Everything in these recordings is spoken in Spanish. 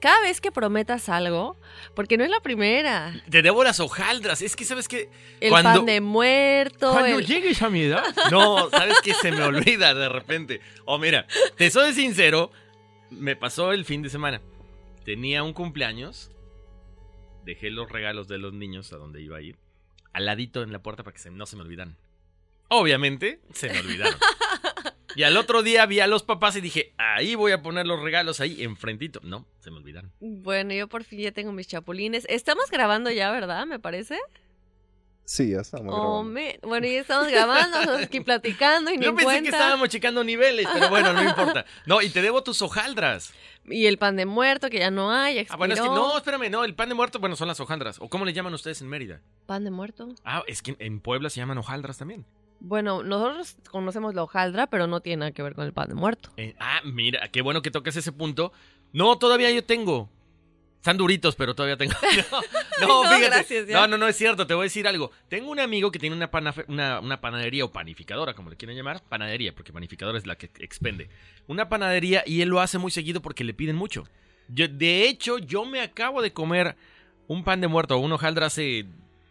Cada vez que prometas algo, porque no es la primera. Te debo las hojaldras. Es que, ¿sabes qué? El pan de muerto. Cuando el- llegues a mi edad. No, ¿sabes qué? Se me olvida de repente. O mira, te soy sincero. Me pasó el fin de semana. Tenía un cumpleaños. Dejé los regalos de los niños a donde iba a ir. Al ladito en la puerta para que se- no se me olvidaran. Obviamente, se me olvidaron. Y al otro día vi a los papás y dije, ahí voy a poner los regalos ahí, enfrentito. No, se me olvidaron. Bueno, yo por fin ya tengo mis chapulines. Estamos grabando ya, ¿verdad? Me parece. Sí, ya estamos Oh, grabando. me- Bueno, ya estamos grabando, estamos aquí platicando y ni Yo en pensé cuenta. que estábamos checando niveles, pero bueno, no importa. No, y te debo tus hojaldras. Y el pan de muerto, que ya no hay, Ah, bueno, es que expiró. no, espérame, no, el pan de muerto, bueno, son las hojaldras. ¿O cómo le llaman ustedes en Mérida? ¿Pan de muerto? Ah, es que en Puebla se llaman hojaldras también. Bueno, nosotros conocemos la hojaldra, pero no tiene nada que ver con el pan de muerto. Eh, ah, mira, qué bueno que tocas ese punto. No, todavía yo tengo. Están duritos, pero todavía tengo. No, no, No, fíjate. gracias, no, no, no es cierto. Te voy a decir algo. Tengo un amigo que tiene una, panafe- una, una panadería o panificadora, como le quieren llamar. Panadería, porque panificadora es la que expende. Una panadería y él lo hace muy seguido porque le piden mucho. Yo, de hecho, yo me acabo de comer un pan de muerto o un hojaldra hace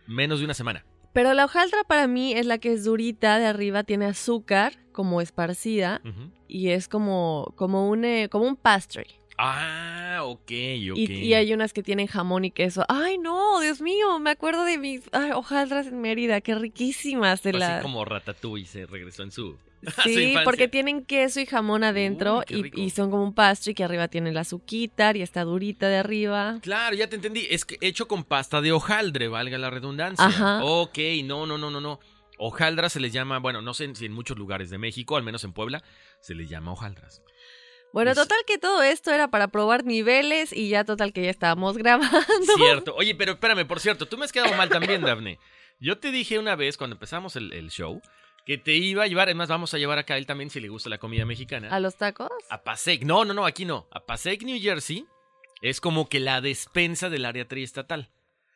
menos de una semana. Pero la hojaldra para mí es la que es durita de arriba, tiene azúcar como esparcida y es como, como, un, eh, como un pastry. Ah, ok, ok. Y, y hay unas que tienen jamón y queso. Ay, no, Dios mío, me acuerdo de mis ay, hojaldras en Mérida, qué riquísimas de Así la... como Ratatouille se regresó en su, Sí, porque tienen queso y jamón adentro Uy, y, son como un pastry que arriba tiene la azuquita y está durita de arriba. Claro, ya te entendí. Es que hecho con pasta de hojaldre, valga la redundancia. Ajá. Ok, no, no, no, no, no. Hojaldra se les llama, bueno, no sé si en muchos lugares de México, al menos en Puebla, se les llama hojaldras. Bueno, total que todo esto era para probar niveles y ya total que ya estábamos grabando. Cierto. Oye, pero espérame, por cierto, tú me has quedado mal también, Dafne. Yo te dije una vez cuando empezamos el, el show que te iba a llevar, además vamos a llevar acá a él también si le gusta la comida mexicana. ¿A los tacos? A Pasek. No, no, no, aquí no. A Pasek, New Jersey, es como que la despensa del área triestatal.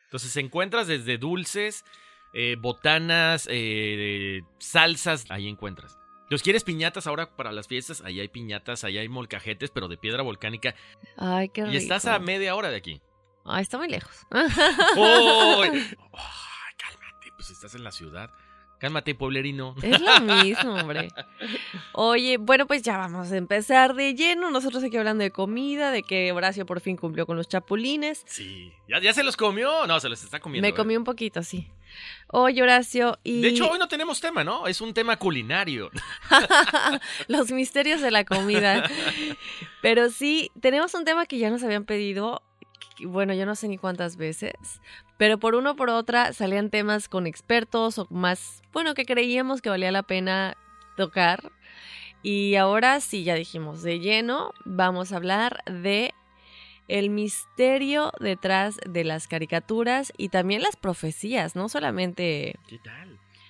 Entonces encuentras desde dulces, eh, botanas, eh, salsas, ahí encuentras. Entonces, ¿quieres piñatas ahora para las fiestas? Ahí hay piñatas, ahí hay molcajetes, pero de piedra volcánica. Ay, qué rico. Y estás a media hora de aquí. Ay, está muy lejos. ¡Uy! Ay, cálmate, pues estás en la ciudad. Cálmate, pueblerino. Es lo mismo, hombre. Oye, bueno, pues ya vamos a empezar de lleno. Nosotros aquí hablando de comida, de que Horacio por fin cumplió con los chapulines. Sí. ¿Ya, ya se los comió? No, se los está comiendo. Me ¿eh? comí un poquito, sí. Oye, Horacio, y... De hecho, hoy no tenemos tema, ¿no? Es un tema culinario. los misterios de la comida. Pero sí, tenemos un tema que ya nos habían pedido, bueno, yo no sé ni cuántas veces, pero por uno o por otra salían temas con expertos o más, bueno, que creíamos que valía la pena tocar. Y ahora sí, ya dijimos, de lleno vamos a hablar de el misterio detrás de las caricaturas y también las profecías, no solamente.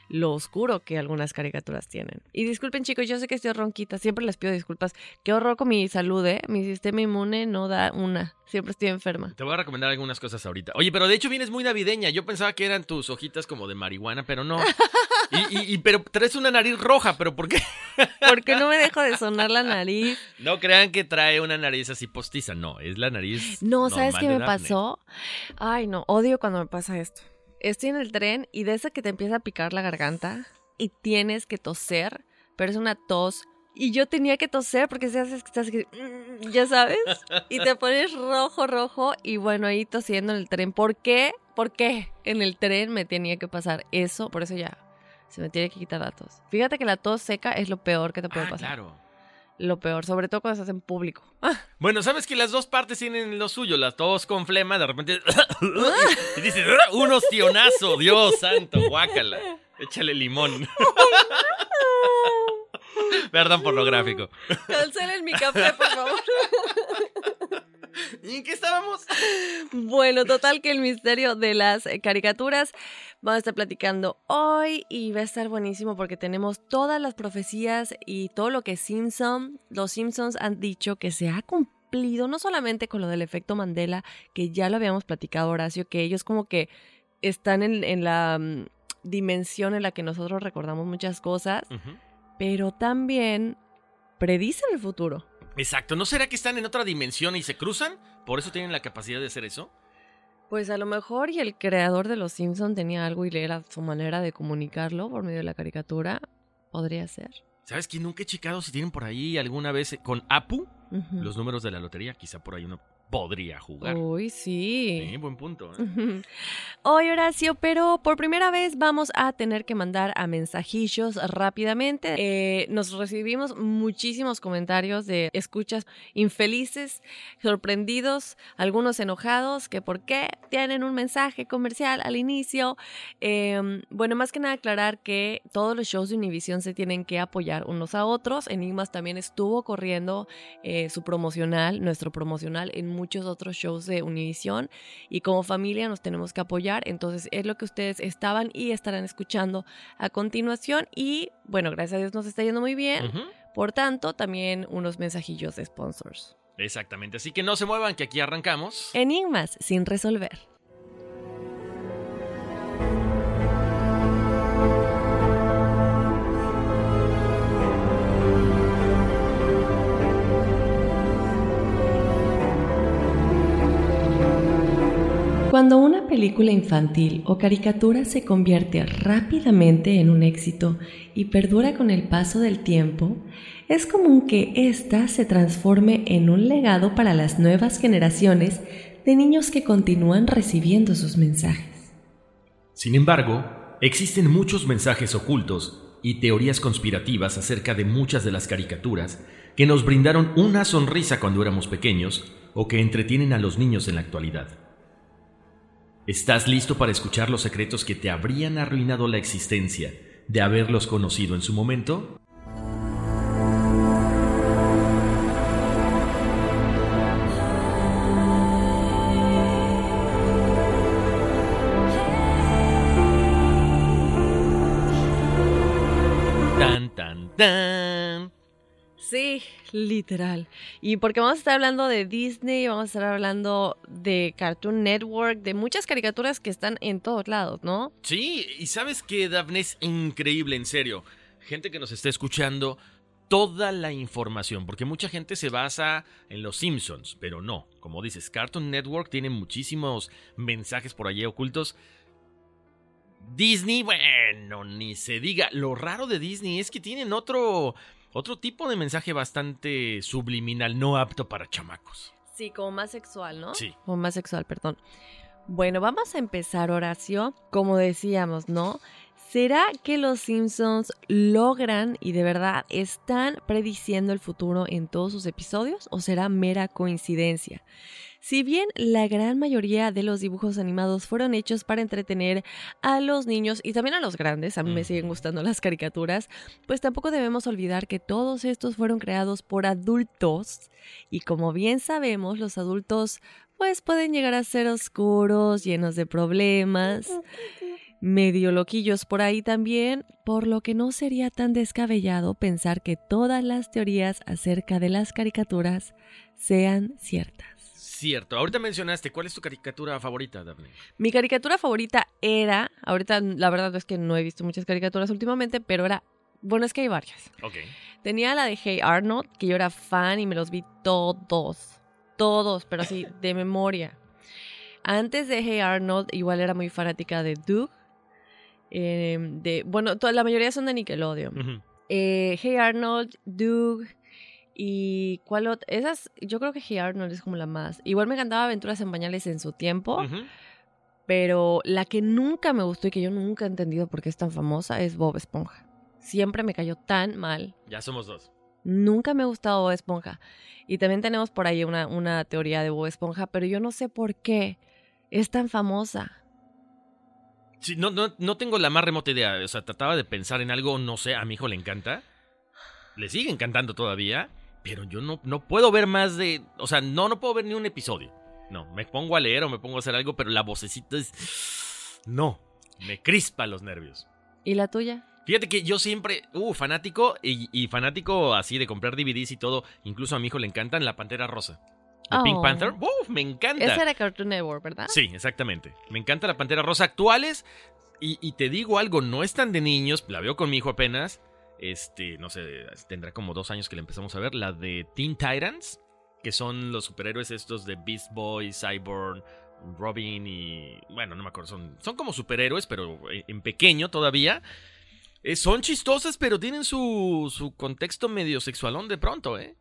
Lo oscuro que algunas caricaturas tienen. Y disculpen chicos, yo sé que estoy ronquita, siempre les pido disculpas. Qué horror con mi salud, ¿eh? Mi sistema inmune no da una, siempre estoy enferma. Te voy a recomendar algunas cosas ahorita. Oye, pero de hecho vienes muy navideña. Yo pensaba que eran tus hojitas como de marihuana, pero no. Y, y- y- pero traes una nariz roja, pero ¿por qué? Porque no me dejo de sonar la nariz. No crean que trae una nariz así postiza. No, es la nariz. No, ¿sabes qué me Daphne. pasó? Ay, no, odio cuando me pasa esto. Estoy en el tren y de esa que te empieza a picar la garganta y tienes que toser, pero es una tos. Y yo tenía que toser porque se hace que estás mm, ya sabes, y te pones rojo, rojo y bueno, ahí tosiendo en el tren. ¿Por qué? ¿Por qué en el tren me tenía que pasar eso? Por eso ya se me tiene que quitar la tos. Fíjate que la tos seca es lo peor que te puede Ah, pasar. claro. Lo peor, sobre todo cuando estás en público. Bueno, sabes que las dos partes tienen lo suyo. Las dos con flema, de repente. y dices, un ostionazo, Dios santo, guácala. Échale limón. Perdón por lo gráfico. Cancelen mi café, por favor. ¿Y en qué estábamos? Bueno, total que el misterio de las eh, caricaturas vamos a estar platicando hoy y va a estar buenísimo porque tenemos todas las profecías y todo lo que Simpson, los Simpsons han dicho que se ha cumplido, no solamente con lo del efecto Mandela, que ya lo habíamos platicado Horacio, que ellos como que están en, en la mm, dimensión en la que nosotros recordamos muchas cosas, pero también predicen el futuro. Exacto. ¿No será que están en otra dimensión y se cruzan? ¿Por eso tienen la capacidad de hacer eso? Pues a lo mejor y el creador de Los Simpson tenía algo y era su manera de comunicarlo por medio de la caricatura. Podría ser. ¿Sabes que nunca he checado si tienen por ahí alguna vez eh, con Apu los números de la lotería? Quizá por ahí uno podría jugar. Uy, sí. Sí, buen punto. ¿eh? Hoy, Horacio, pero por primera vez vamos a tener que mandar a mensajillos rápidamente. Eh, nos recibimos muchísimos comentarios de escuchas infelices, sorprendidos, algunos enojados, que por qué tienen un mensaje comercial al inicio. Eh, bueno, más que nada aclarar que todos los shows de Univision se tienen que apoyar unos a otros. Enigmas también estuvo corriendo eh, su promocional, nuestro promocional en muchos otros shows de Univision y como familia nos tenemos que apoyar. Entonces es lo que ustedes estaban y estarán escuchando a continuación y bueno, gracias a Dios nos está yendo muy bien. Por tanto, también unos mensajillos de sponsors. Exactamente. Así que no se muevan, que aquí arrancamos. Enigmas sin resolver. Cuando una película infantil o caricatura se convierte rápidamente en un éxito y perdura con el paso del tiempo, es común que ésta se transforme en un legado para las nuevas generaciones de niños que continúan recibiendo sus mensajes. Sin embargo, existen muchos mensajes ocultos y teorías conspirativas acerca de muchas de las caricaturas que nos brindaron una sonrisa cuando éramos pequeños o que entretienen a los niños en la actualidad. ¿Estás listo para escuchar los secretos que te habrían arruinado la existencia de haberlos conocido en su momento? Tan, tan, tan. Sí, literal. Y porque vamos a estar hablando de Disney, vamos a estar hablando de Cartoon Network, de muchas caricaturas que están en todos lados, ¿no? Sí, y sabes que Daphne es increíble, en serio. Gente que nos está escuchando, toda la información, porque mucha gente se basa en los Simpsons, pero no. Como dices, Cartoon Network tiene muchísimos mensajes por allí ocultos. Disney, bueno, ni se diga. Lo raro de Disney es que tienen otro, otro tipo de mensaje bastante subliminal, no apto para chamacos. Sí, como más sexual, ¿no? Sí. Como más sexual, perdón. Bueno, vamos a empezar, Horacio. Como decíamos, ¿no? ¿Será que los Simpsons logran y de verdad están prediciendo el futuro en todos sus episodios o será mera coincidencia? Si bien la gran mayoría de los dibujos animados fueron hechos para entretener a los niños y también a los grandes, a mí me siguen gustando las caricaturas, pues tampoco debemos olvidar que todos estos fueron creados por adultos y como bien sabemos, los adultos pues pueden llegar a ser oscuros, llenos de problemas medio loquillos por ahí también, por lo que no sería tan descabellado pensar que todas las teorías acerca de las caricaturas sean ciertas. Cierto. Ahorita mencionaste, ¿cuál es tu caricatura favorita, Daphne? Mi caricatura favorita era, ahorita la verdad es que no he visto muchas caricaturas últimamente, pero era, bueno, es que hay varias. Ok. Tenía la de Hey Arnold, que yo era fan y me los vi todos, todos, pero así, de memoria. Antes de Hey Arnold, igual era muy fanática de Doug. eh, de, bueno, toda, la mayoría son de Nickelodeon. Eh, hey Arnold, Doug y cuál otra. Esas, yo creo que Hey Arnold es como la más. Igual me encantaba Aventuras en Pañales en su tiempo, pero la que nunca me gustó y que yo nunca he entendido por qué es tan famosa es Bob Esponja. Siempre me cayó tan mal. Ya somos dos. Nunca me ha gustado Bob Esponja. Y también tenemos por ahí una, una teoría de Bob Esponja, pero yo no sé por qué es tan famosa. Sí, no, no, no tengo la más remota idea. O sea, trataba de pensar en algo, no sé, a mi hijo le encanta. Le sigue encantando todavía. Pero yo no, no puedo ver más de. O sea, no, no puedo ver ni un episodio. No, me pongo a leer o me pongo a hacer algo, pero la vocecita es. No, me crispa los nervios. ¿Y la tuya? Fíjate que yo siempre, uh, fanático y, y fanático así de comprar DVDs y todo. Incluso a mi hijo le encantan La Pantera Rosa. De Pink Oh. Panther. ¡Uf! Me encanta. Esa era Cartoon Network, ¿verdad? Sí, exactamente. Me encanta la Pantera Rosa actuales. Y, y te digo algo, no es tan de niños. La veo con mi hijo apenas. Este, no sé, tendrá como dos años que la empezamos a ver. La de Teen Titans, que son los superhéroes estos de Beast Boy, Cyborg, Robin y. Bueno, no me acuerdo. Son, son como superhéroes, pero en en pequeño todavía. Eh, son chistosas, pero tienen su, su contexto medio sexualón de pronto, ¿eh?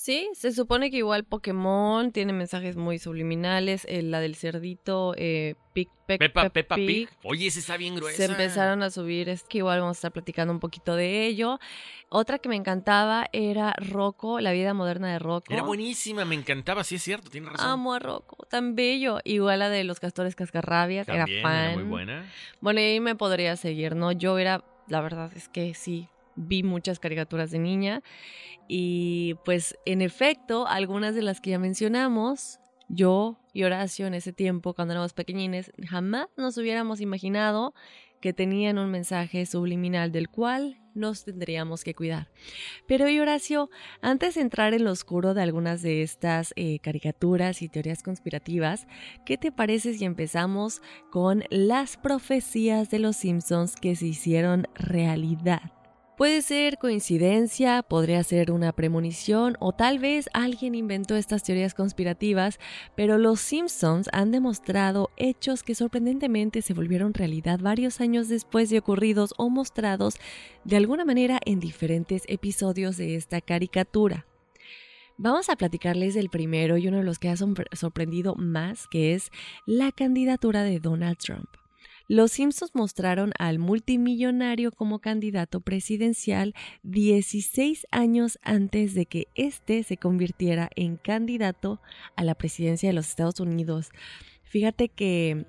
Sí, se supone que igual Pokémon tiene mensajes muy subliminales. eh, la del cerdito, eh, Pig, Pe- Peppa, Peppa Peppa Pig. Pig. Oye, ese está bien gruesa. Se empezaron a subir, es que igual vamos a estar platicando un poquito de ello. Otra que me encantaba era Rocco, la vida moderna de Rocco. Era buenísima, me encantaba, sí es cierto, tienes razón. Amo a Rocco, tan bello. Igual la de los castores cascarrabias, También era fan. muy buena. Bueno, y ahí me podría seguir, ¿no? Yo era, la verdad es que sí, vi muchas caricaturas de niña y pues en efecto, algunas de las que ya mencionamos, yo y Horacio en ese tiempo, cuando éramos pequeñines, jamás nos hubiéramos imaginado que tenían un mensaje subliminal del cual nos tendríamos que cuidar. Pero y Horacio, antes de entrar en lo oscuro de algunas de estas eh, caricaturas y teorías conspirativas, ¿qué te parece si empezamos con las profecías de los Simpsons que se hicieron realidad? Puede ser coincidencia, podría ser una premonición o tal vez alguien inventó estas teorías conspirativas, pero los Simpsons han demostrado hechos que sorprendentemente se volvieron realidad varios años después de ocurridos o mostrados de alguna manera en diferentes episodios de esta caricatura. Vamos a platicarles del primero y uno de los que ha sorpre- sorprendido más, que es la candidatura de Donald Trump. Los Simpsons mostraron al multimillonario como candidato presidencial 16 años antes de que éste se convirtiera en candidato a la presidencia de los Estados Unidos. Fíjate que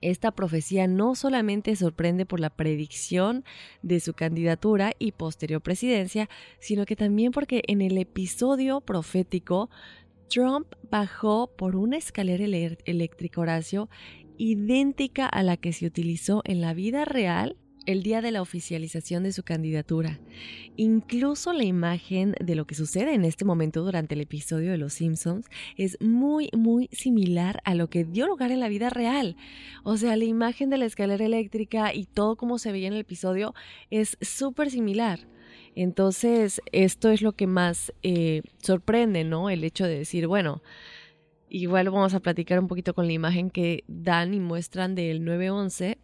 esta profecía no solamente sorprende por la predicción de su candidatura y posterior presidencia, sino que también porque en el episodio profético Trump bajó por una escalera eléctrica, Horacio, idéntica a la que se utilizó en la vida real el día de la oficialización de su candidatura. Incluso la imagen de lo que sucede en este momento durante el episodio de Los Simpsons es muy, muy similar a lo que dio lugar en la vida real. O sea, la imagen de la escalera eléctrica y todo como se veía en el episodio es súper similar. Entonces, esto es lo que más eh, sorprende, ¿no? El hecho de decir, bueno, igual vamos a platicar un poquito con la imagen que dan y muestran del 911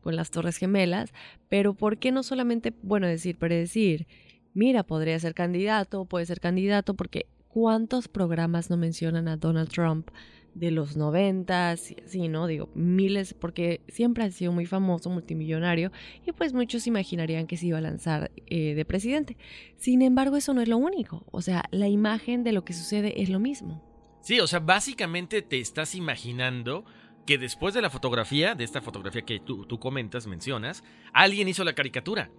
con las Torres Gemelas, pero ¿por qué no solamente, bueno, decir, predecir, mira, podría ser candidato, puede ser candidato, porque ¿cuántos programas no mencionan a Donald Trump? de los noventas, sí, ¿no? Digo, miles, porque siempre ha sido muy famoso, multimillonario, y pues muchos imaginarían que se iba a lanzar eh, de presidente. Sin embargo, eso no es lo único, o sea, la imagen de lo que sucede es lo mismo. Sí, o sea, básicamente te estás imaginando que después de la fotografía, de esta fotografía que tú, comentas, mencionas, alguien hizo la caricatura.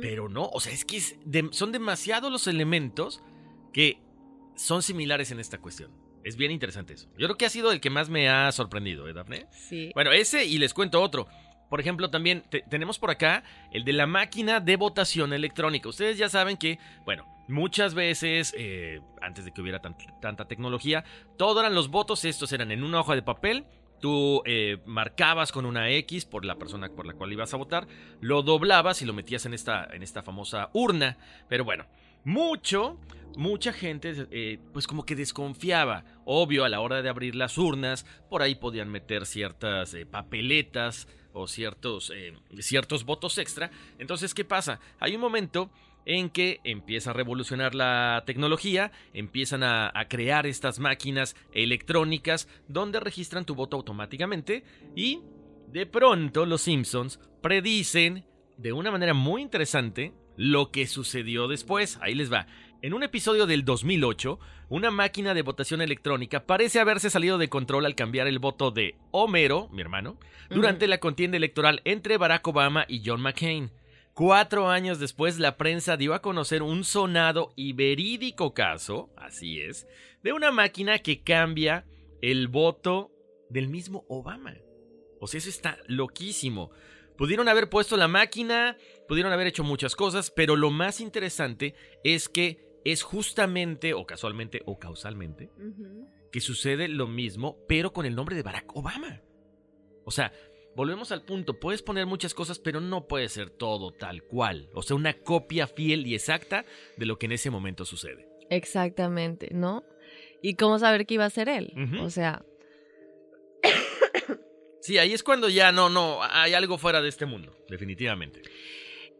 Pero no, o sea, es que son demasiados los elementos que son similares en esta cuestión. Es bien interesante eso. Yo creo que ha sido el que más me ha sorprendido, ¿eh, Daphne? Sí. Bueno, ese y les cuento otro. Por ejemplo, también tenemos por acá el de la máquina de votación electrónica. Ustedes ya saben que, bueno, muchas veces, eh, antes de que hubiera tanta tecnología, todo eran los votos, estos eran en una hoja de papel. Tú eh, marcabas con una X por la persona por la cual ibas a votar, lo doblabas y lo metías en esta, en esta famosa urna. Pero bueno, mucho, mucha gente eh, pues como que desconfiaba. Obvio, a la hora de abrir las urnas, por ahí podían meter ciertas papeletas o ciertos, eh, ciertos votos extra. Entonces, ¿qué pasa? Hay un momento en que empieza a revolucionar la tecnología, empiezan a, a, crear estas máquinas electrónicas donde registran tu voto automáticamente y de pronto los Simpsons predicen de una manera muy interesante lo que sucedió después. Ahí les va. En un episodio del 2008, una máquina de votación electrónica parece haberse salido de control al cambiar el voto de Homero, mi hermano, durante la contienda electoral entre Barack Obama y John McCain. Cuatro años después, la prensa dio a conocer un sonado y verídico caso, así es, de una máquina que cambia el voto del mismo Obama. O sea, eso está loquísimo. Pudieron haber puesto la máquina, pudieron haber hecho muchas cosas, pero lo más interesante es que es justamente, o casualmente, o causalmente, que sucede lo mismo, pero con el nombre de Barack Obama. O sea, volvemos al punto, puedes poner muchas cosas, pero no puede ser todo tal cual. O sea, una copia fiel y exacta de lo que en ese momento sucede. Exactamente, ¿no? ¿Y cómo saber que iba a ser él? O sea, Sí, ahí es cuando ya no, no, hay algo fuera de este mundo, definitivamente.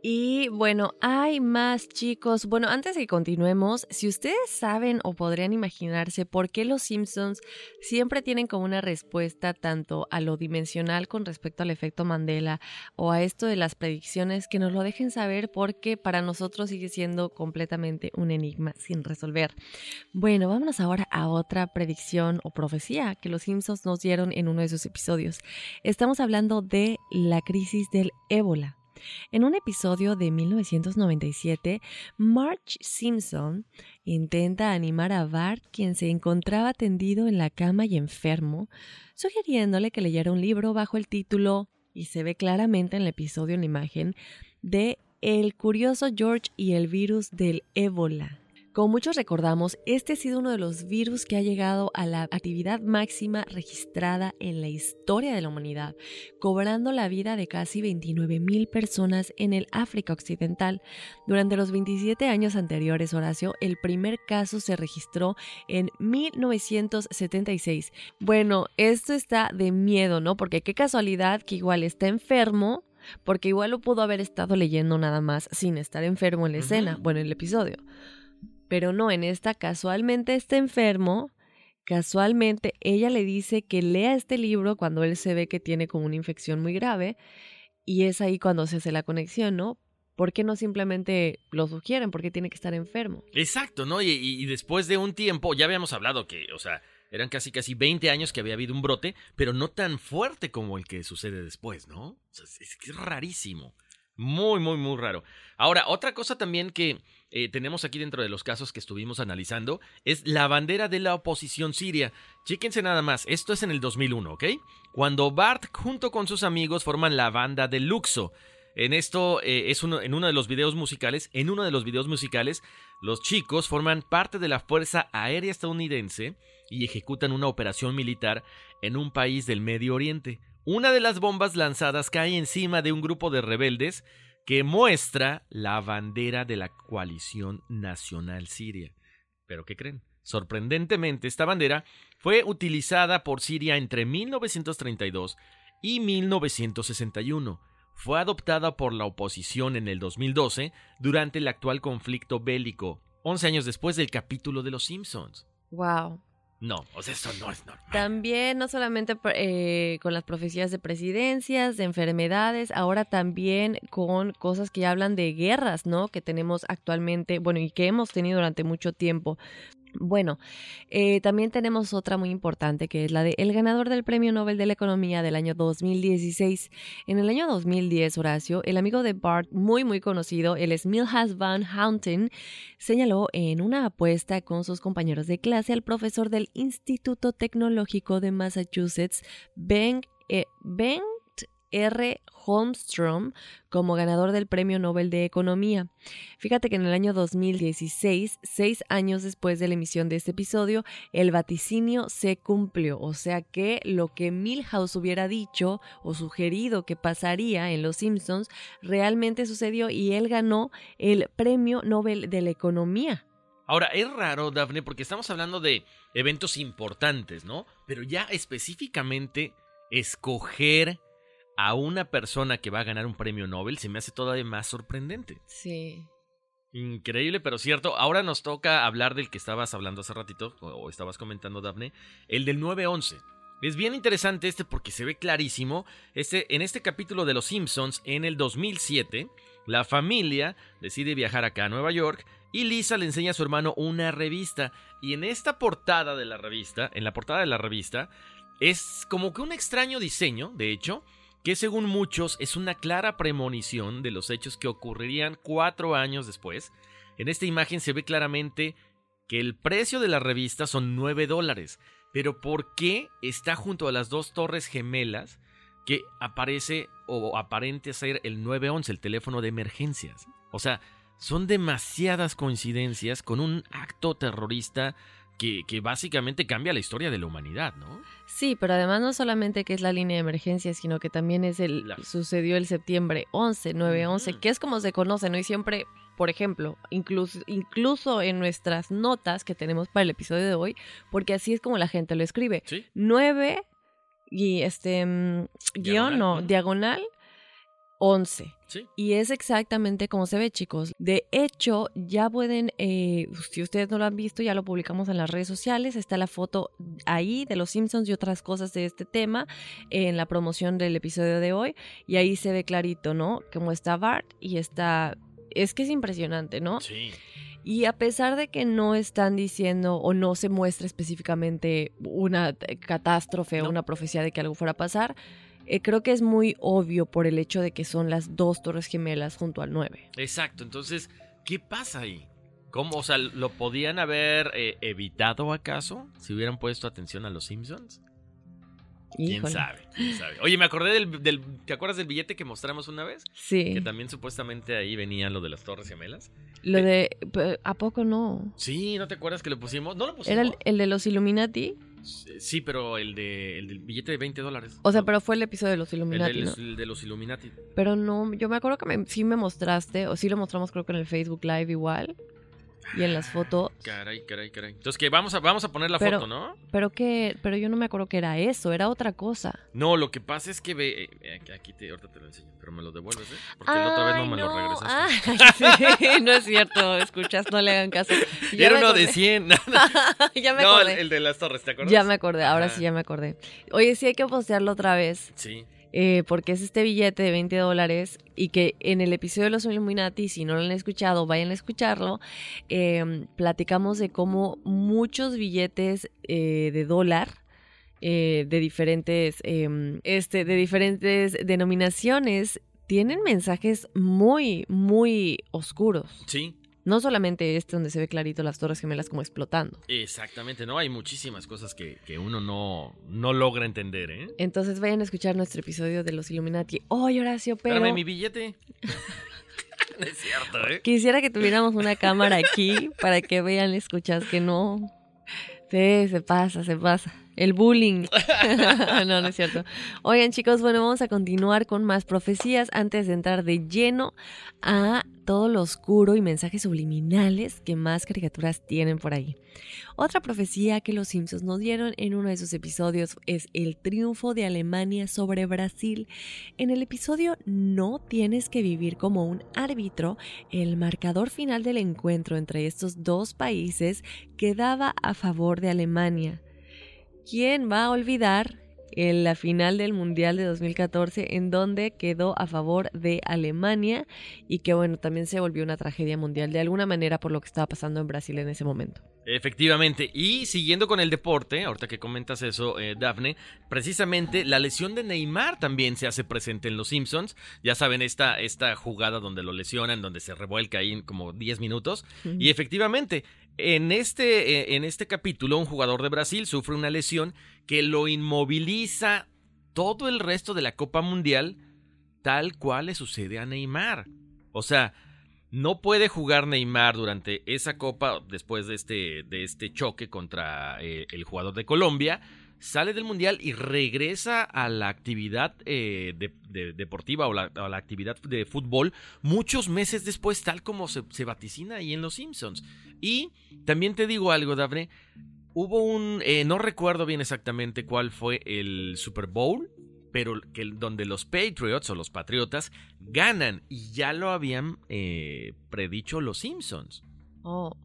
Y bueno, hay más chicos. Bueno, antes de que continuemos, si ustedes saben o podrían imaginarse por qué los Simpsons siempre tienen como una respuesta tanto a lo dimensional con respecto al efecto Mandela o a esto de las predicciones, que nos lo dejen saber porque para nosotros sigue siendo completamente un enigma sin resolver. Bueno, vámonos ahora a otra predicción o profecía que los Simpsons nos dieron en uno de sus episodios. Estamos hablando de la crisis del ébola. En un episodio de 1997, Marge Simpson intenta animar a Bart, quien se encontraba tendido en la cama y enfermo, sugiriéndole que leyera un libro bajo el título, y se ve claramente en el episodio en la imagen, de El curioso George y el virus del ébola. Como muchos recordamos, este ha sido uno de los virus que ha llegado a la actividad máxima registrada en la historia de la humanidad, cobrando la vida de casi 29 mil personas en el África Occidental. Durante los 27 años anteriores, Horacio, el primer caso se registró en 1976. Bueno, esto está de miedo, ¿no? Porque qué casualidad que igual está enfermo porque igual lo pudo haber estado leyendo nada más sin estar enfermo en la escena, bueno, en el episodio. Pero no, en esta casualmente está enfermo. Casualmente ella le dice que lea este libro cuando él se ve que tiene como una infección muy grave. Y es ahí cuando se hace la conexión, ¿no? ¿Por qué no simplemente lo sugieren? ¿Por qué tiene que estar enfermo? Exacto, ¿no? Y, después de un tiempo, ya habíamos hablado que, o sea, eran casi casi 20 años que había habido un brote, pero no tan fuerte como el que sucede después, ¿no? O sea, es, es rarísimo. Muy, muy, muy raro. Ahora, otra cosa también que eh, tenemos aquí dentro de los casos que estuvimos analizando es la bandera de la oposición siria. Chéquense nada más, esto es en el 2001, ¿ok? Cuando Bart junto con sus amigos forman la banda de Luxo. En esto eh, es uno, en uno de los videos musicales, en uno de los videos musicales, los chicos forman parte de la Fuerza Aérea Estadounidense y ejecutan una operación militar en un país del Medio Oriente. Una de las bombas lanzadas cae encima de un grupo de rebeldes que muestra la bandera de la coalición nacional siria. ¿Pero qué creen? Sorprendentemente, esta bandera fue utilizada por Siria entre 1932 y 1961. Fue adoptada por la oposición en el 2012 durante el actual conflicto bélico, 11 años después del capítulo de Los Simpsons. Wow. No, o sea, eso no es normal. También, no solamente eh, con las profecías de presidencias, de enfermedades, ahora también con cosas que hablan de guerras, ¿no? Que tenemos actualmente, bueno, y que hemos tenido durante mucho tiempo. Bueno, eh, también tenemos otra muy importante que es la de el ganador del Premio Nobel de la Economía del año 2016. En el año 2010, Horacio, el amigo de Bart, muy muy conocido, el Milhas Van Houten, señaló en una apuesta con sus compañeros de clase al profesor del Instituto Tecnológico de Massachusetts, Ben, eh, ben R. Holmstrom como ganador del Premio Nobel de Economía. Fíjate que en el año 2016, seis años después de la emisión de este episodio, el vaticinio se cumplió, o sea que lo que Milhouse hubiera dicho o sugerido que pasaría en Los Simpsons realmente sucedió y él ganó el Premio Nobel de la Economía. Ahora, es raro, Daphne, porque estamos hablando de eventos importantes, ¿no? Pero ya específicamente escoger a una persona que va a ganar un premio Nobel se me hace todavía más sorprendente. Sí. Increíble, pero cierto. Ahora nos toca hablar del que estabas hablando hace ratito, o estabas comentando, Daphne, el del 9-11. Es bien interesante este porque se ve clarísimo. Este, en este capítulo de Los Simpsons, en el 2007, la familia decide viajar acá a Nueva York y Lisa le enseña a su hermano una revista. Y en esta portada de la revista, en la portada de la revista, es como que un extraño diseño, de hecho, que según muchos es una clara premonición de los hechos que ocurrirían cuatro años después. En esta imagen se ve claramente que el precio de la revista son 9 dólares. Pero ¿por qué está junto a las dos torres gemelas que aparece o aparente ser el 911, el teléfono de emergencias? O sea, son demasiadas coincidencias con un acto terrorista que, básicamente cambia la historia de la humanidad, ¿no? Sí, pero además no solamente que es la línea de emergencia, sino que también es el sucedió el septiembre 11, 9-11, que es como se conoce, ¿no? Y siempre, por ejemplo, incluso, incluso en nuestras notas que tenemos para el episodio de hoy, porque así es como la gente lo escribe. ¿Sí? 9 y este mm, guion, no, diagonal 11. Y es exactamente como se ve, chicos. De hecho, ya pueden, eh, si ustedes no lo han visto, ya lo publicamos en las redes sociales. Está la foto ahí de los Simpsons y otras cosas de este tema en la promoción del episodio de hoy. Y ahí se ve clarito, ¿no? Cómo está Bart y está... Es que es impresionante, ¿no? Sí. Y a pesar de que no están diciendo o no se muestra específicamente una catástrofe o una profecía de que algo fuera a pasar, eh, creo que es muy obvio por el hecho de que son las dos torres gemelas junto al 9. Exacto, entonces, ¿qué pasa ahí? ¿Cómo? O sea, ¿lo podían haber eh, evitado acaso si hubieran puesto atención a los Simpsons? ¿Quién sabe? ¿Quién sabe? Oye, me acordé del, ¿Te acuerdas del billete que mostramos una vez? Sí. Que también supuestamente ahí venía lo de las Torres Gemelas. Lo de... ¿A poco no? Sí, ¿no te acuerdas que lo pusimos? ¿No lo pusimos? ¿Era el de los Illuminati? Sí, pero el, de, el del billete de 20 dólares. O sea, pero fue el episodio de los Illuminati. El de, los Illuminati. Pero no, yo me acuerdo que sí me mostraste, o sí lo mostramos creo que en el Facebook Live igual. Y en las fotos. Caray, caray, caray. Entonces que vamos a, vamos a poner la foto, ¿no? Pero que, pero yo no me acuerdo que era eso, era otra cosa. No, lo que pasa es que ve, eh, aquí te, ahorita te lo enseño, pero me lo devuelves, ¿eh? Porque la otra vez no me lo regresaste. sí, no es cierto, escuchas, no le hagan caso. era uno de 100. ya me no, acordé. El, el, de las torres, ¿te acuerdas? Ya me acordé, ahora sí ya me acordé. Oye, sí hay que postearlo otra vez. Sí. Eh, porque es este billete de 20 dólares y que en el episodio de los Illuminati, si no lo han escuchado, vayan a escucharlo, em, platicamos de cómo muchos billetes eh, de dólar eh, de diferentes em, este de diferentes denominaciones tienen mensajes muy muy oscuros. Sí. No solamente este donde se ve clarito las torres gemelas como explotando. Exactamente, ¿no? Hay muchísimas cosas que, uno no, no logra entender, ¿eh? Entonces vayan a escuchar nuestro episodio de los Illuminati. ¡Oye, Horacio, pero... Espérame mi billete. no es cierto, ¿eh? Quisiera que tuviéramos una cámara aquí para que vean, escuchas que no... Sí, se pasa, se pasa. El bullying. no, no es cierto. Oigan, chicos, bueno, vamos a continuar con más profecías antes de entrar de lleno a todo lo oscuro y mensajes subliminales que más caricaturas tienen por ahí. Otra profecía que los Simpsons nos dieron en uno de sus episodios es el triunfo de Alemania sobre Brasil. En el episodio No tienes que vivir como un árbitro, el marcador final del encuentro entre estos dos países quedaba a favor de Alemania. ¿Quién va a olvidar en la final del Mundial de 2014 en donde quedó a favor de Alemania y que bueno, también se volvió una tragedia mundial de alguna manera por lo que estaba pasando en Brasil en ese momento. Efectivamente, y siguiendo con el deporte, ahorita que comentas eso, eh, Dafne, precisamente la lesión de Neymar también se hace presente en Los Simpsons. Ya saben, esta, esta jugada donde lo lesionan, donde se revuelca ahí en como 10 minutos. Y efectivamente, en este, en este capítulo, un jugador de Brasil sufre una lesión que lo inmoviliza todo el resto de la Copa Mundial, tal cual le sucede a Neymar. O sea, no puede jugar Neymar durante esa Copa después de este, de este choque contra eh, el jugador de Colombia. Sale del Mundial y regresa a la actividad eh, deportiva o la, a la actividad de fútbol muchos meses después, tal como se, se vaticina ahí en Los Simpsons. Y también te digo algo, Daphne. Hubo un. Eh, no recuerdo bien exactamente cuál fue el Super Bowl. Pero que, donde los Patriots o los Patriotas ganan. Y ya lo habían eh, predicho los Simpsons. Oh.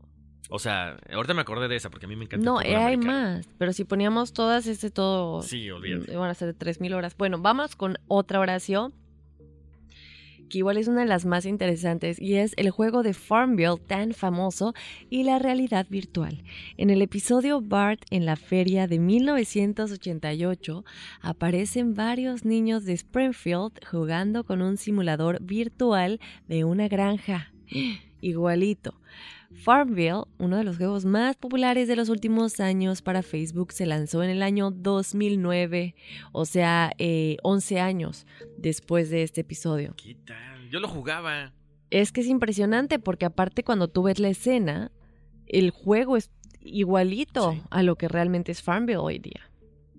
O sea, ahorita me acordé de esa porque a mí me encanta. No, hay más. Pero si poníamos todas, este todo. Sí, olvídate. Van a ser de 3.000 horas. Bueno, vamos con otra oración que igual es una de las más interesantes y es el juego de Farmville tan famoso y la realidad virtual. En el episodio Bart en la feria de 1988 aparecen varios niños de Springfield jugando con un simulador virtual de una granja. Igualito. Farmville, uno de los juegos más populares de los últimos años para Facebook, se lanzó en el año 2009, o sea, 11 eh, años después de este episodio. ¿Qué tal? Yo lo jugaba. Es que es impresionante porque aparte cuando tú ves la escena, el juego es igualito a lo que realmente es Farmville hoy día.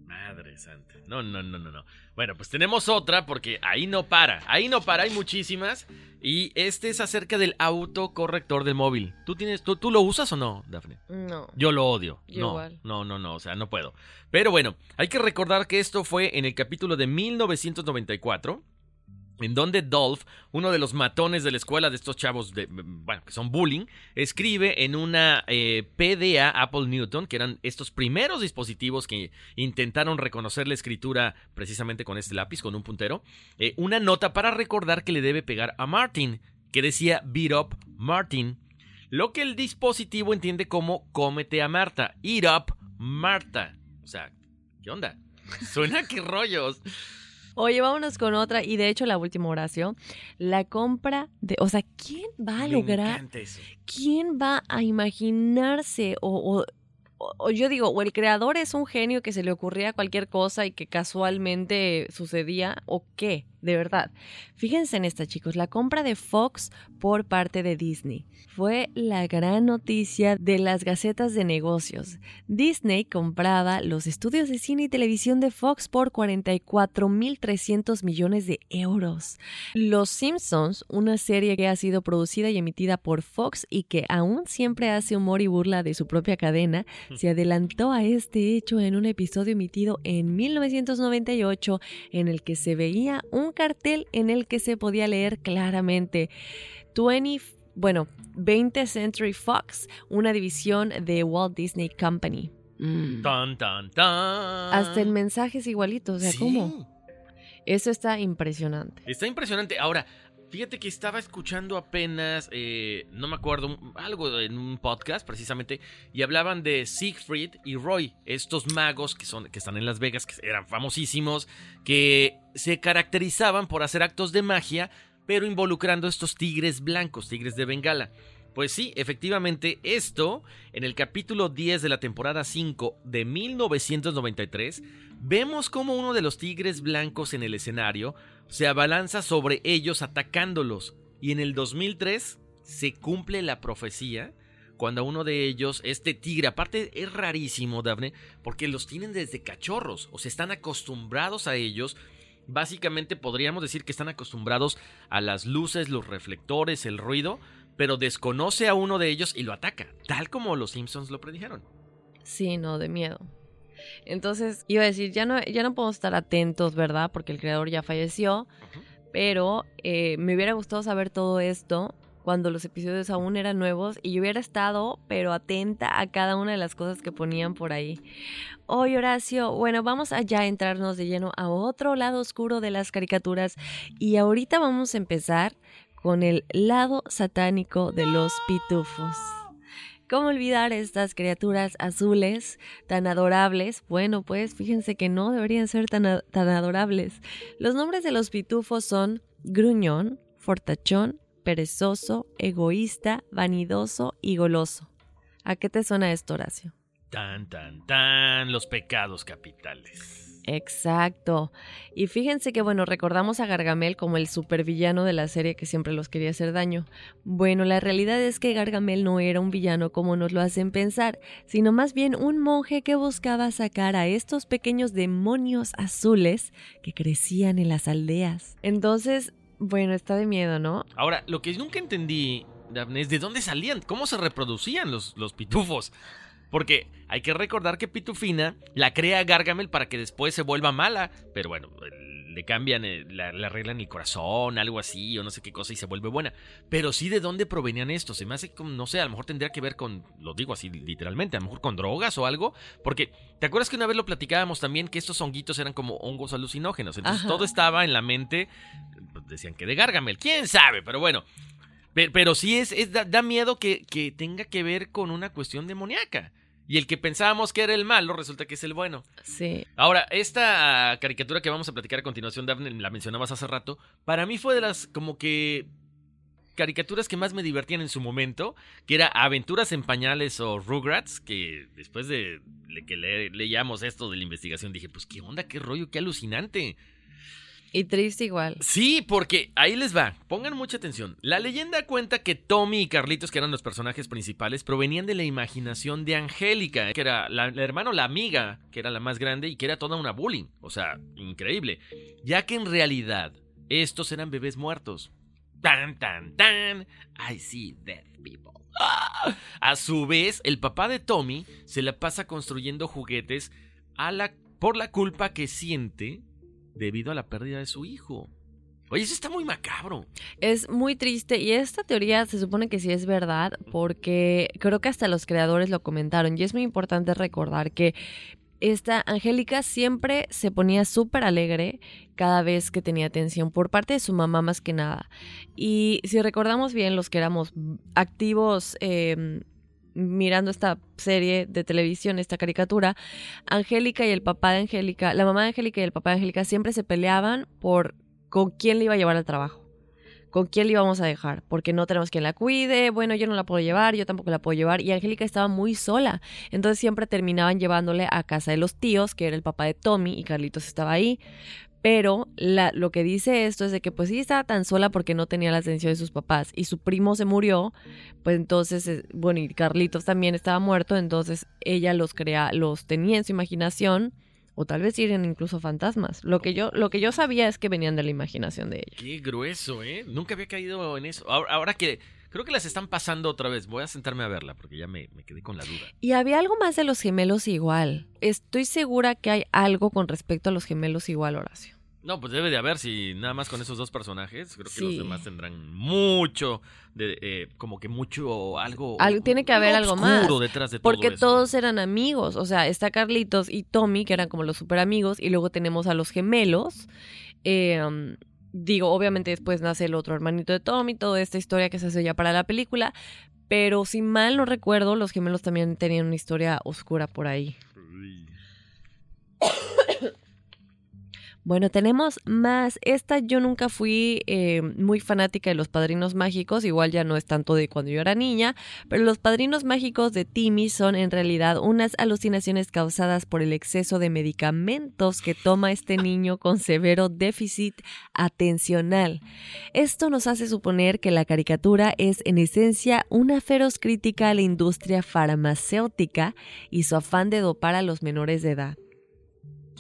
Madre santa. No, no, no, no, no. Bueno, pues tenemos otra porque ahí no para. Ahí no para, hay muchísimas. Y este es acerca del autocorrector del móvil. ¿Tú tienes, tú, tú lo usas o no, Dafne? No. Yo lo odio. no, no, no, no, o sea, no puedo. Pero bueno, hay que recordar que esto fue en el capítulo de 1994 en donde Dolph, uno de los matones de la escuela de estos chavos, de, bueno, que son bullying, escribe en una eh, PDA Apple Newton, que eran estos primeros dispositivos que intentaron reconocer la escritura precisamente con este lápiz, con un puntero, eh, una nota para recordar que le debe pegar a Martin, que decía Beat Up Martin, lo que el dispositivo entiende como cómete a Marta, Eat Up Marta. O sea, ¿qué onda? Suena que rollos. Oye, vámonos con otra. Y de hecho, la última oración. La compra de. O sea, ¿quién va a lograr? ¿Quién va a imaginarse o, o, yo digo, o el creador es un genio que se le ocurría cualquier cosa y que casualmente sucedía, o qué, de verdad. Fíjense en esta, chicos, la compra de Fox por parte de Disney fue la gran noticia de las gacetas de negocios. Disney compraba los estudios de cine y televisión de Fox por 44.300 millones de euros. Los Simpsons, una serie que ha sido producida y emitida por Fox y que aún siempre hace humor y burla de su propia cadena, se adelantó a este hecho en un episodio emitido en 1998 en el que se veía un cartel en el que se podía leer claramente 20 bueno, 20th Century Fox, una división de Walt Disney Company. Mm. Tan, tan, tan. Hasta el mensaje es igualito, o sea, ¿cómo? Eso está impresionante. Está impresionante. Ahora, fíjate que estaba escuchando apenas, eh, no me acuerdo, algo en un podcast precisamente, y hablaban de Siegfried y Roy, estos magos que, son, que están en Las Vegas, que eran famosísimos, que se caracterizaban por hacer actos de magia pero involucrando estos tigres blancos, tigres de Bengala. Pues sí, efectivamente, esto, en el capítulo 10 de la temporada 5 de 1993, vemos como uno de los tigres blancos en el escenario se abalanza sobre ellos atacándolos. Y en el 2003 se cumple la profecía cuando a uno de ellos, este tigre, aparte es rarísimo, Daphne, porque los tienen desde cachorros, o sea, están acostumbrados a ellos. Básicamente podríamos decir que están acostumbrados a las luces, los reflectores, el ruido, pero desconoce a uno de ellos y lo ataca, tal como los Simpsons lo predijeron. Sí, no, de miedo. Entonces, iba a decir, ya no, ya no podemos estar atentos, ¿verdad? Porque el creador ya falleció, pero eh, me hubiera gustado saber todo esto cuando los episodios aún eran nuevos y yo hubiera estado, pero atenta a cada una de las cosas que ponían por ahí. Hoy, Horacio, bueno, vamos allá a entrarnos de lleno a otro lado oscuro de las caricaturas y ahorita vamos a empezar con el lado satánico de los pitufos. ¿Cómo olvidar estas criaturas azules tan adorables? Bueno, pues fíjense que no deberían ser tan, tan adorables. Los nombres de los pitufos son gruñón, fortachón, perezoso, egoísta, vanidoso y goloso. ¿A qué te suena esto, Horacio? Tan, tan, tan, los pecados capitales. Exacto. Y fíjense que, bueno, recordamos a Gargamel como el supervillano de la serie que siempre los quería hacer daño. Bueno, la realidad es que Gargamel no era un villano como nos lo hacen pensar, sino más bien un monje que buscaba sacar a estos pequeños demonios azules que crecían en las aldeas. Entonces, bueno, está de miedo, ¿no? Ahora, lo que nunca entendí, Daphne, de dónde salían, cómo se reproducían los, los pitufos. Porque hay que recordar que Pitufina la crea Gargamel para que después se vuelva mala. Pero bueno, le cambian, le, arreglan el corazón, algo así, o no sé qué cosa, y se vuelve buena. Pero sí, ¿de dónde provenían estos? Se me hace como, no sé, a lo mejor tendría que ver con, lo digo así literalmente, a lo mejor con drogas o algo. Porque, ¿te acuerdas que una vez lo platicábamos también que estos honguitos eran como hongos alucinógenos? Entonces todo estaba en la mente, pues, decían que de Gargamel, quién sabe, pero bueno. Pero, sí es, da, miedo que, que tenga que ver con una cuestión demoníaca. Y el que pensábamos que era el malo resulta que es el bueno. Sí. Ahora, esta caricatura que vamos a platicar a continuación, Daphne, la mencionabas hace rato, para mí fue de las como que caricaturas que más me divertían en su momento, que era Aventuras en Pañales o Rugrats, que después de que leíamos esto de la investigación dije, pues qué onda, qué rollo, qué alucinante. Y triste igual. Sí, porque ahí les va. Pongan mucha atención. La leyenda cuenta que Tommy y Carlitos, que eran los personajes principales, provenían de la imaginación de Angélica, que era la, hermano, la amiga, que era la más grande y que era toda una bullying. O sea, increíble. Ya que en realidad estos eran bebés muertos. Tan, tan, tan. I see dead people. A su vez, el papá de Tommy se la pasa construyendo juguetes a la, por la culpa que siente debido a la pérdida de su hijo. Oye, eso está muy macabro. Es muy triste y esta teoría se supone que sí es verdad porque creo que hasta los creadores lo comentaron y es muy importante recordar que esta Angélica siempre se ponía súper alegre cada vez que tenía atención por parte de su mamá más que nada. Y si recordamos bien los que éramos activos em, mirando esta serie de televisión, esta caricatura, Angélica y el papá de Angélica, la mamá de Angélica y el papá de Angélica siempre se peleaban por con quién le iba a llevar al trabajo. ¿Con quién le íbamos a dejar? Porque no tenemos quien la cuide, bueno, yo no la puedo llevar, yo tampoco la puedo llevar. Y Angélica estaba muy sola. Entonces siempre terminaban llevándole a casa de los tíos, que era el papá de Tommy, y Carlitos estaba ahí. Pero lo que dice esto es de que pues sí estaba tan sola porque no tenía la atención de sus papás y su primo se murió, pues entonces, eh, bueno, y Carlitos también estaba muerto, entonces ella los crea, los tenía en su imaginación o tal vez eran incluso fantasmas. Lo que yo, lo que yo sabía es que venían de la imaginación de ella. Qué grueso, ¿eh? Nunca había caído en eso. Ahora, que creo que las están pasando otra vez, voy a sentarme a verla porque ya me, me quedé con la duda. Y había algo más de los gemelos igual. Estoy segura que hay algo con respecto a los gemelos igual, Horacio. No, pues debe de haber, si nada más con esos dos personajes, creo que los demás tendrán mucho, de, eh, como que mucho, algo... tiene que haber algo más. detrás de todo Porque todos eran amigos, o sea, está Carlitos y Tommy, que eran como los super amigos, y luego tenemos a los gemelos. Em, digo, obviamente después nace el otro hermanito de Tommy, toda esta historia que se hace ya para la película, pero si mal no recuerdo, los gemelos también tenían una historia oscura por ahí. Bueno, tenemos más. Esta yo nunca fui eh, muy fanática de los padrinos mágicos, igual ya no es tanto de cuando yo era niña, pero los padrinos mágicos de Timmy son en realidad unas alucinaciones causadas por el exceso de medicamentos que toma este niño con severo déficit atencional. Esto nos hace suponer que la caricatura es en esencia una feroz crítica a la industria farmacéutica y su afán de dopar a los menores de edad.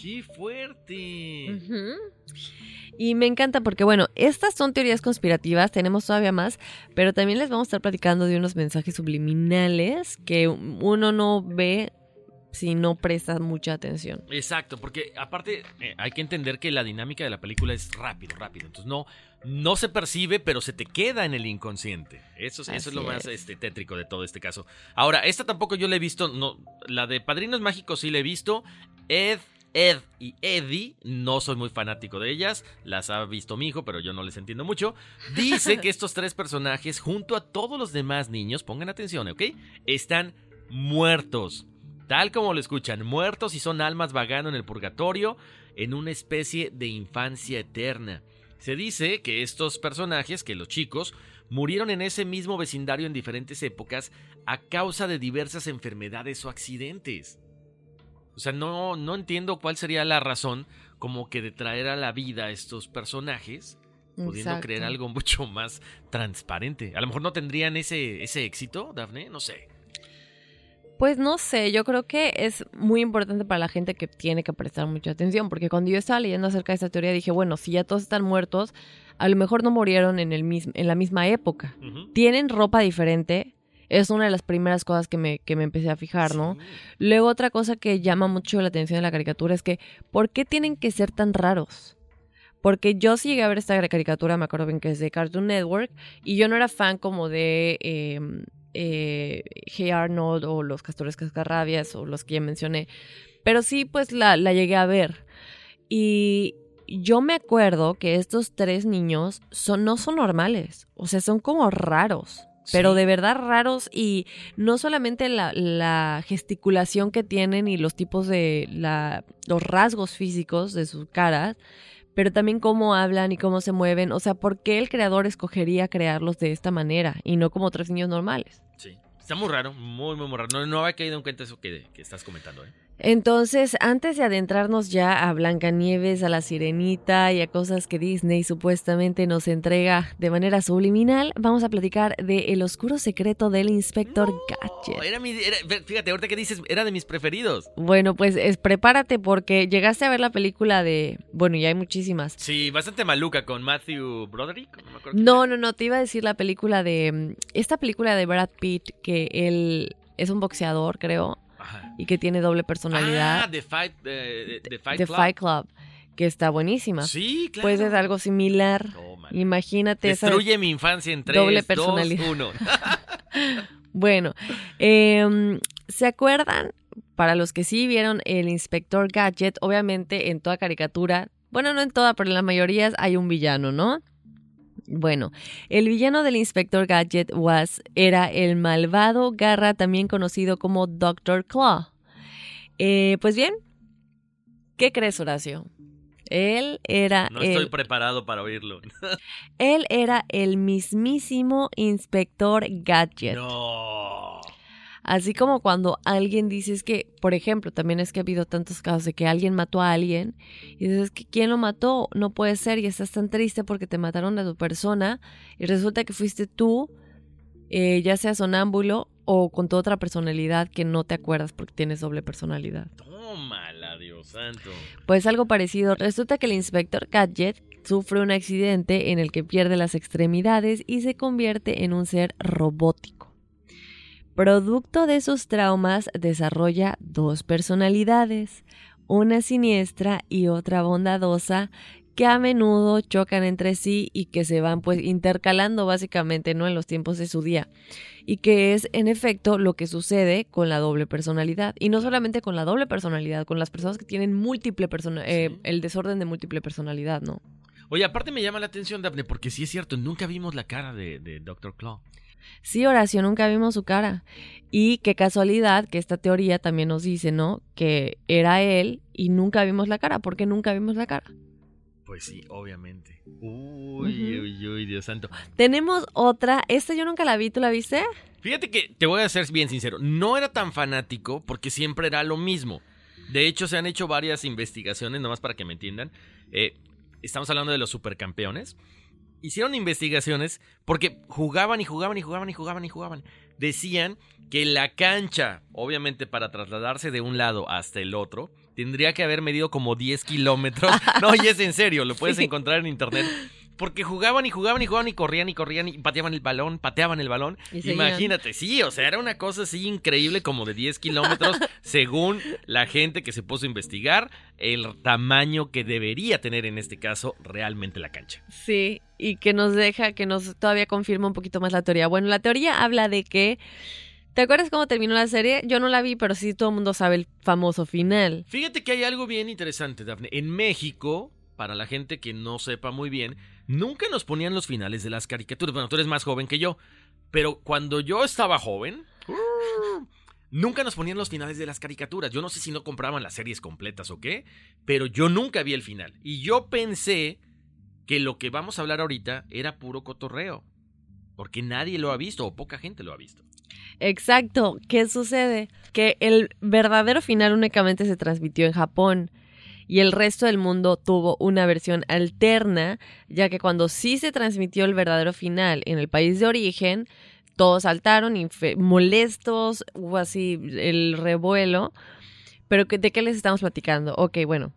¡Qué fuerte! Y me encanta porque, bueno, estas son teorías conspirativas, tenemos todavía más, pero también les vamos a estar platicando de unos mensajes subliminales que uno no ve si no presta mucha atención. Exacto, porque aparte eh, hay que entender que la dinámica de la película es rápido, rápido. Entonces no, no se percibe, pero se te queda en el inconsciente. Eso, es- eso es lo más este, tétrico de todo este caso. Ahora, esta tampoco yo la he visto. No, la de Padrinos Mágicos sí la he visto. Ed, Ed y Eddie, no soy muy fanático de ellas. Las ha visto mi hijo, pero yo no les entiendo mucho. Dice que estos tres personajes, junto a todos los demás niños, pongan atención, ¿ok? Están muertos. Tal como lo escuchan, muertos y son almas vagando en el purgatorio en una especie de infancia eterna. Se dice que estos personajes, que los chicos, murieron en ese mismo vecindario en diferentes épocas a causa de diversas enfermedades o accidentes. O sea, no, no entiendo cuál sería la razón como que de traer a la vida a estos personajes, pudiendo Exacto. creer algo mucho más transparente. A lo mejor no tendrían ese, ese éxito, Dafne, no sé. Pues no sé, yo creo que es muy importante para la gente que tiene que prestar mucha atención, porque cuando yo estaba leyendo acerca de esta teoría dije, bueno, si ya todos están muertos, a lo mejor no murieron en, el mismo, en la misma época. Tienen ropa diferente, es una de las primeras cosas que me, que me empecé a fijar, ¿no? Luego otra cosa que llama mucho la atención de la caricatura es que, ¿por qué tienen que ser tan raros? Porque yo sí llegué a ver esta caricatura, me acuerdo bien que es de Cartoon Network, y yo no era fan como de eh, eh, Hey Arnold o Los Castores Cascarrabias o los que ya mencioné, pero sí pues la, la llegué a ver. Y yo me acuerdo que estos tres niños son, no son normales, o sea, son como raros. Pero de verdad raros y no solamente la, la gesticulación que tienen y los tipos de la, los rasgos físicos de sus caras, pero también cómo hablan y cómo se mueven. O sea, ¿por qué el creador escogería crearlos de esta manera y no como tres niños normales? Sí. Está muy raro, muy, muy, muy raro. No, no había caído en cuenta eso que, que estás comentando, ¿eh? Entonces, antes de adentrarnos ya a Blancanieves, a la Sirenita y a cosas que Disney supuestamente nos entrega de manera subliminal, vamos a platicar de El oscuro secreto del inspector Gadget. Oh, Era mi, era- fíjate, ahorita que dices, era de mis preferidos. Bueno, pues es, prepárate porque llegaste a ver la película de... Bueno, ya hay muchísimas. Sí, bastante maluca con Matthew Broderick. No. No, no, no, te iba a decir la película de... mm, Esta película de Brad Pitt, que él es un boxeador, creo, y que tiene doble personalidad. Ah, The Fight, eh, The Fight The Club. Fight Club, que está buenísima. Sí, claro. Pues es algo similar. Imagínate esa Destruye mi infancia en 3, doble 2, personalidad. 1. Bueno, em, ¿se acuerdan? Para los que sí vieron el inspector Gadget, obviamente en toda caricatura, bueno, no en toda, pero en la mayoría hay un villano, ¿no? Bueno, el villano del inspector Gadget was, era el malvado Garra, también conocido como Dr. Claw. Eh, pues bien, ¿qué crees, Horacio? Él era No estoy el preparado para oírlo. él era el mismísimo inspector Gadget. No. Así como cuando alguien dice es que, por ejemplo, también es que ha habido tantos casos de que alguien mató a alguien y dices que quién lo mató, no puede ser y estás tan triste porque te mataron a tu persona y resulta que fuiste tú, eh, ya sea sonámbulo o con tu otra personalidad que no te acuerdas porque tienes doble personalidad. Tómala, Dios santo. Pues algo parecido. Resulta que el inspector Gadget sufre un accidente en el que pierde las extremidades y se convierte en un ser robótico. Producto de sus traumas desarrolla dos personalidades, una siniestra y otra bondadosa, que a menudo chocan entre sí y que se van pues intercalando básicamente no en los tiempos de su día. Y que es en efecto lo que sucede con la doble personalidad. Y no solamente con la doble personalidad con las personas que tienen múltiple persona eh, el desorden de múltiple personalidad no Oye, aparte me llama la atención, Daphne, porque sí es cierto, nunca vimos la cara de, de Dr. Claw. Sí Horacio nunca vimos su cara y qué casualidad que esta teoría también nos dice no que era él y nunca vimos la cara ¿por qué nunca vimos la cara Pues sí, obviamente. Uy, uy, uy, Dios santo. Tenemos otra. Esta yo nunca la vi, ¿tú la viste? Fíjate que te voy a ser bien sincero. No era tan fanático porque siempre era lo mismo. De hecho, se han hecho varias investigaciones, nomás para que me entiendan. Eh, estamos hablando de los supercampeones. Hicieron investigaciones porque jugaban y jugaban y jugaban y jugaban y jugaban. Decían que la cancha, obviamente para trasladarse de un lado hasta el otro, tendría que haber medido como 10 kilómetros. No, y es en serio, lo puedes Sí. encontrar en internet. Porque jugaban y jugaban y jugaban y corrían y corrían y pateaban el balón, pateaban el balón. Y. Imagínate, sí, o sea, era una cosa así increíble como de 10 kilómetros según la gente que se puso a investigar el tamaño que debería tener en este caso realmente la cancha. Sí, y que nos deja, que nos todavía confirma un poquito más la teoría. Bueno, la teoría habla de que. ¿Te acuerdas cómo terminó la serie? Yo no la vi, pero sí todo el mundo sabe el famoso final. Fíjate que hay algo bien interesante, Dafne. En México, para la gente que no sepa muy bien, nunca nos ponían los finales de las caricaturas. Bueno, tú eres más joven que yo, pero cuando yo estaba joven, nunca nos ponían los finales de las caricaturas. Yo no sé si no compraban las series completas o qué, pero yo nunca vi el final. Y yo pensé que lo que vamos a hablar ahorita era puro cotorreo. Porque nadie lo ha visto o poca gente lo ha visto. Exacto. ¿Qué sucede? Que el verdadero final únicamente se transmitió en Japón y el resto del mundo tuvo una versión alterna, ya que cuando sí se transmitió el verdadero final en el país de origen, todos saltaron molestos, hubo así el revuelo. Pero ¿de qué les estamos platicando? Ok, bueno.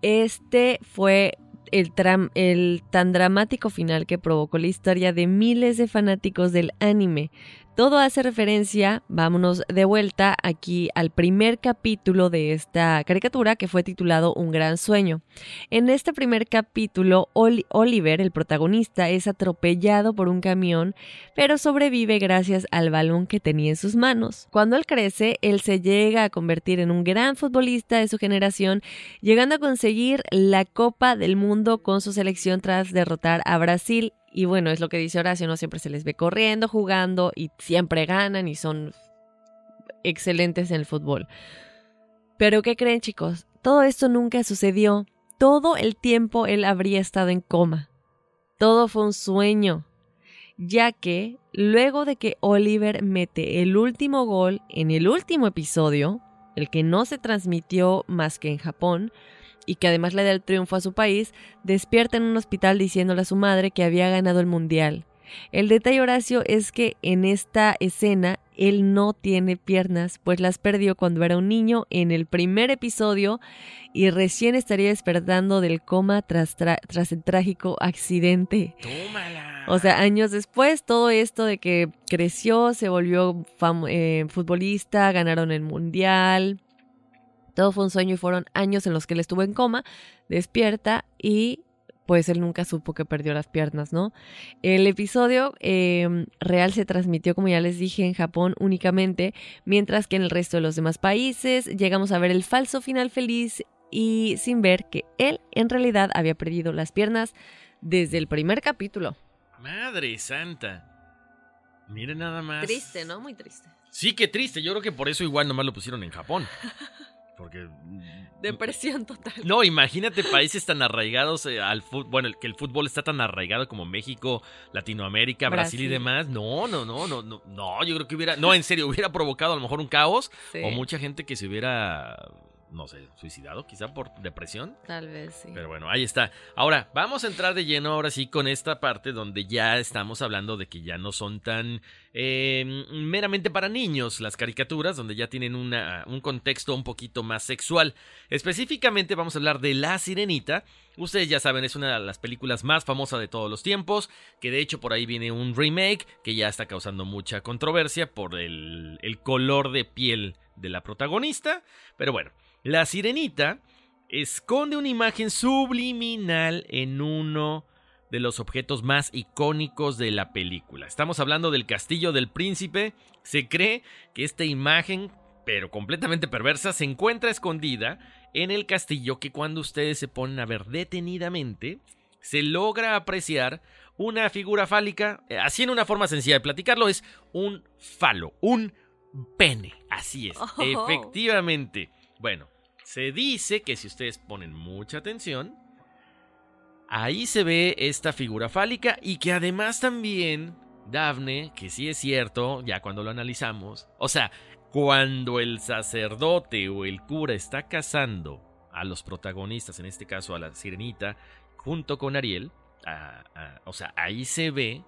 Este fue el, el tan dramático final que provocó la historia de miles de fanáticos del anime. Todo hace referencia, vámonos de vuelta aquí al primer capítulo de esta caricatura que fue titulado Un gran sueño. En este primer capítulo, Oli- Oliver, el protagonista, es atropellado por un camión, pero sobrevive gracias al balón que tenía en sus manos. Cuando él crece, él se llega a convertir en un gran futbolista de su generación, llegando a conseguir la Copa del Mundo con su selección tras derrotar a Brasil. Y bueno, es lo que dice Horacio, ¿no? Siempre se les ve corriendo, jugando y siempre ganan y son excelentes en el fútbol. Pero ¿qué creen chicos? Todo esto nunca sucedió. Todo el tiempo él habría estado en coma. Todo fue un sueño. Ya que luego de que Oliver mete el último gol en el último episodio, el que no se transmitió más que en Japón, y que además le da el triunfo a su país, despierta en un hospital diciéndole a su madre que había ganado el mundial. El detalle, Horacio, es que en esta escena él no tiene piernas, pues las perdió cuando era un niño en el primer episodio y recién estaría despertando del coma tras, tra- tras el trágico accidente. Tómala. O sea, años después, todo esto de que creció, se volvió eh, futbolista, ganaron el mundial. Todo fue un sueño y fueron años en los que él estuvo en coma, despierta y pues él nunca supo que perdió las piernas, ¿no? El episodio eh, real se transmitió, como ya les dije, en Japón únicamente, mientras que en el resto de los demás países llegamos a ver el falso final feliz y sin ver que él en realidad había perdido las piernas desde el primer capítulo. Madre santa. Miren nada más. Triste, ¿no? Muy triste. Sí, qué triste. Yo creo que por eso igual nomás lo pusieron en Japón. Porque. Depresión total. No, imagínate países tan arraigados eh, al fútbol. Bueno, que el fútbol está tan arraigado como México, Latinoamérica, Brasil, y demás. No, no, no, no, no. No, yo creo que hubiera. No, en serio, hubiera provocado a lo mejor un caos. Sí. O mucha gente que se hubiera. No sé, suicidado, quizá por depresión. Tal vez sí. Pero bueno, ahí está. Ahora, vamos a entrar de lleno ahora sí con esta parte donde ya estamos hablando de que ya no son tan eh, meramente para niños las caricaturas, donde ya tienen una, un contexto un poquito más sexual. Específicamente vamos a hablar de La Sirenita. Ustedes ya saben, es una de las películas más famosas de todos los tiempos, que de hecho por ahí viene un remake que ya está causando mucha controversia por el, el color de piel de la protagonista. Pero bueno, La Sirenita esconde una imagen subliminal en uno de los objetos más icónicos de la película. Estamos hablando del castillo del príncipe. Se cree que esta imagen, pero completamente perversa, se encuentra escondida en el castillo que cuando ustedes se ponen a ver detenidamente, se logra apreciar una figura fálica. eh, Así en una forma sencilla de platicarlo es un falo, un pene. Así es, Oh. efectivamente. Bueno, se dice que si ustedes ponen mucha atención, ahí se ve esta figura fálica y que además también Dafne, que sí es cierto, ya cuando lo analizamos, o sea, cuando el sacerdote o el cura está casando a los protagonistas, en este caso a la sirenita, junto con Ariel, o sea, ahí se ve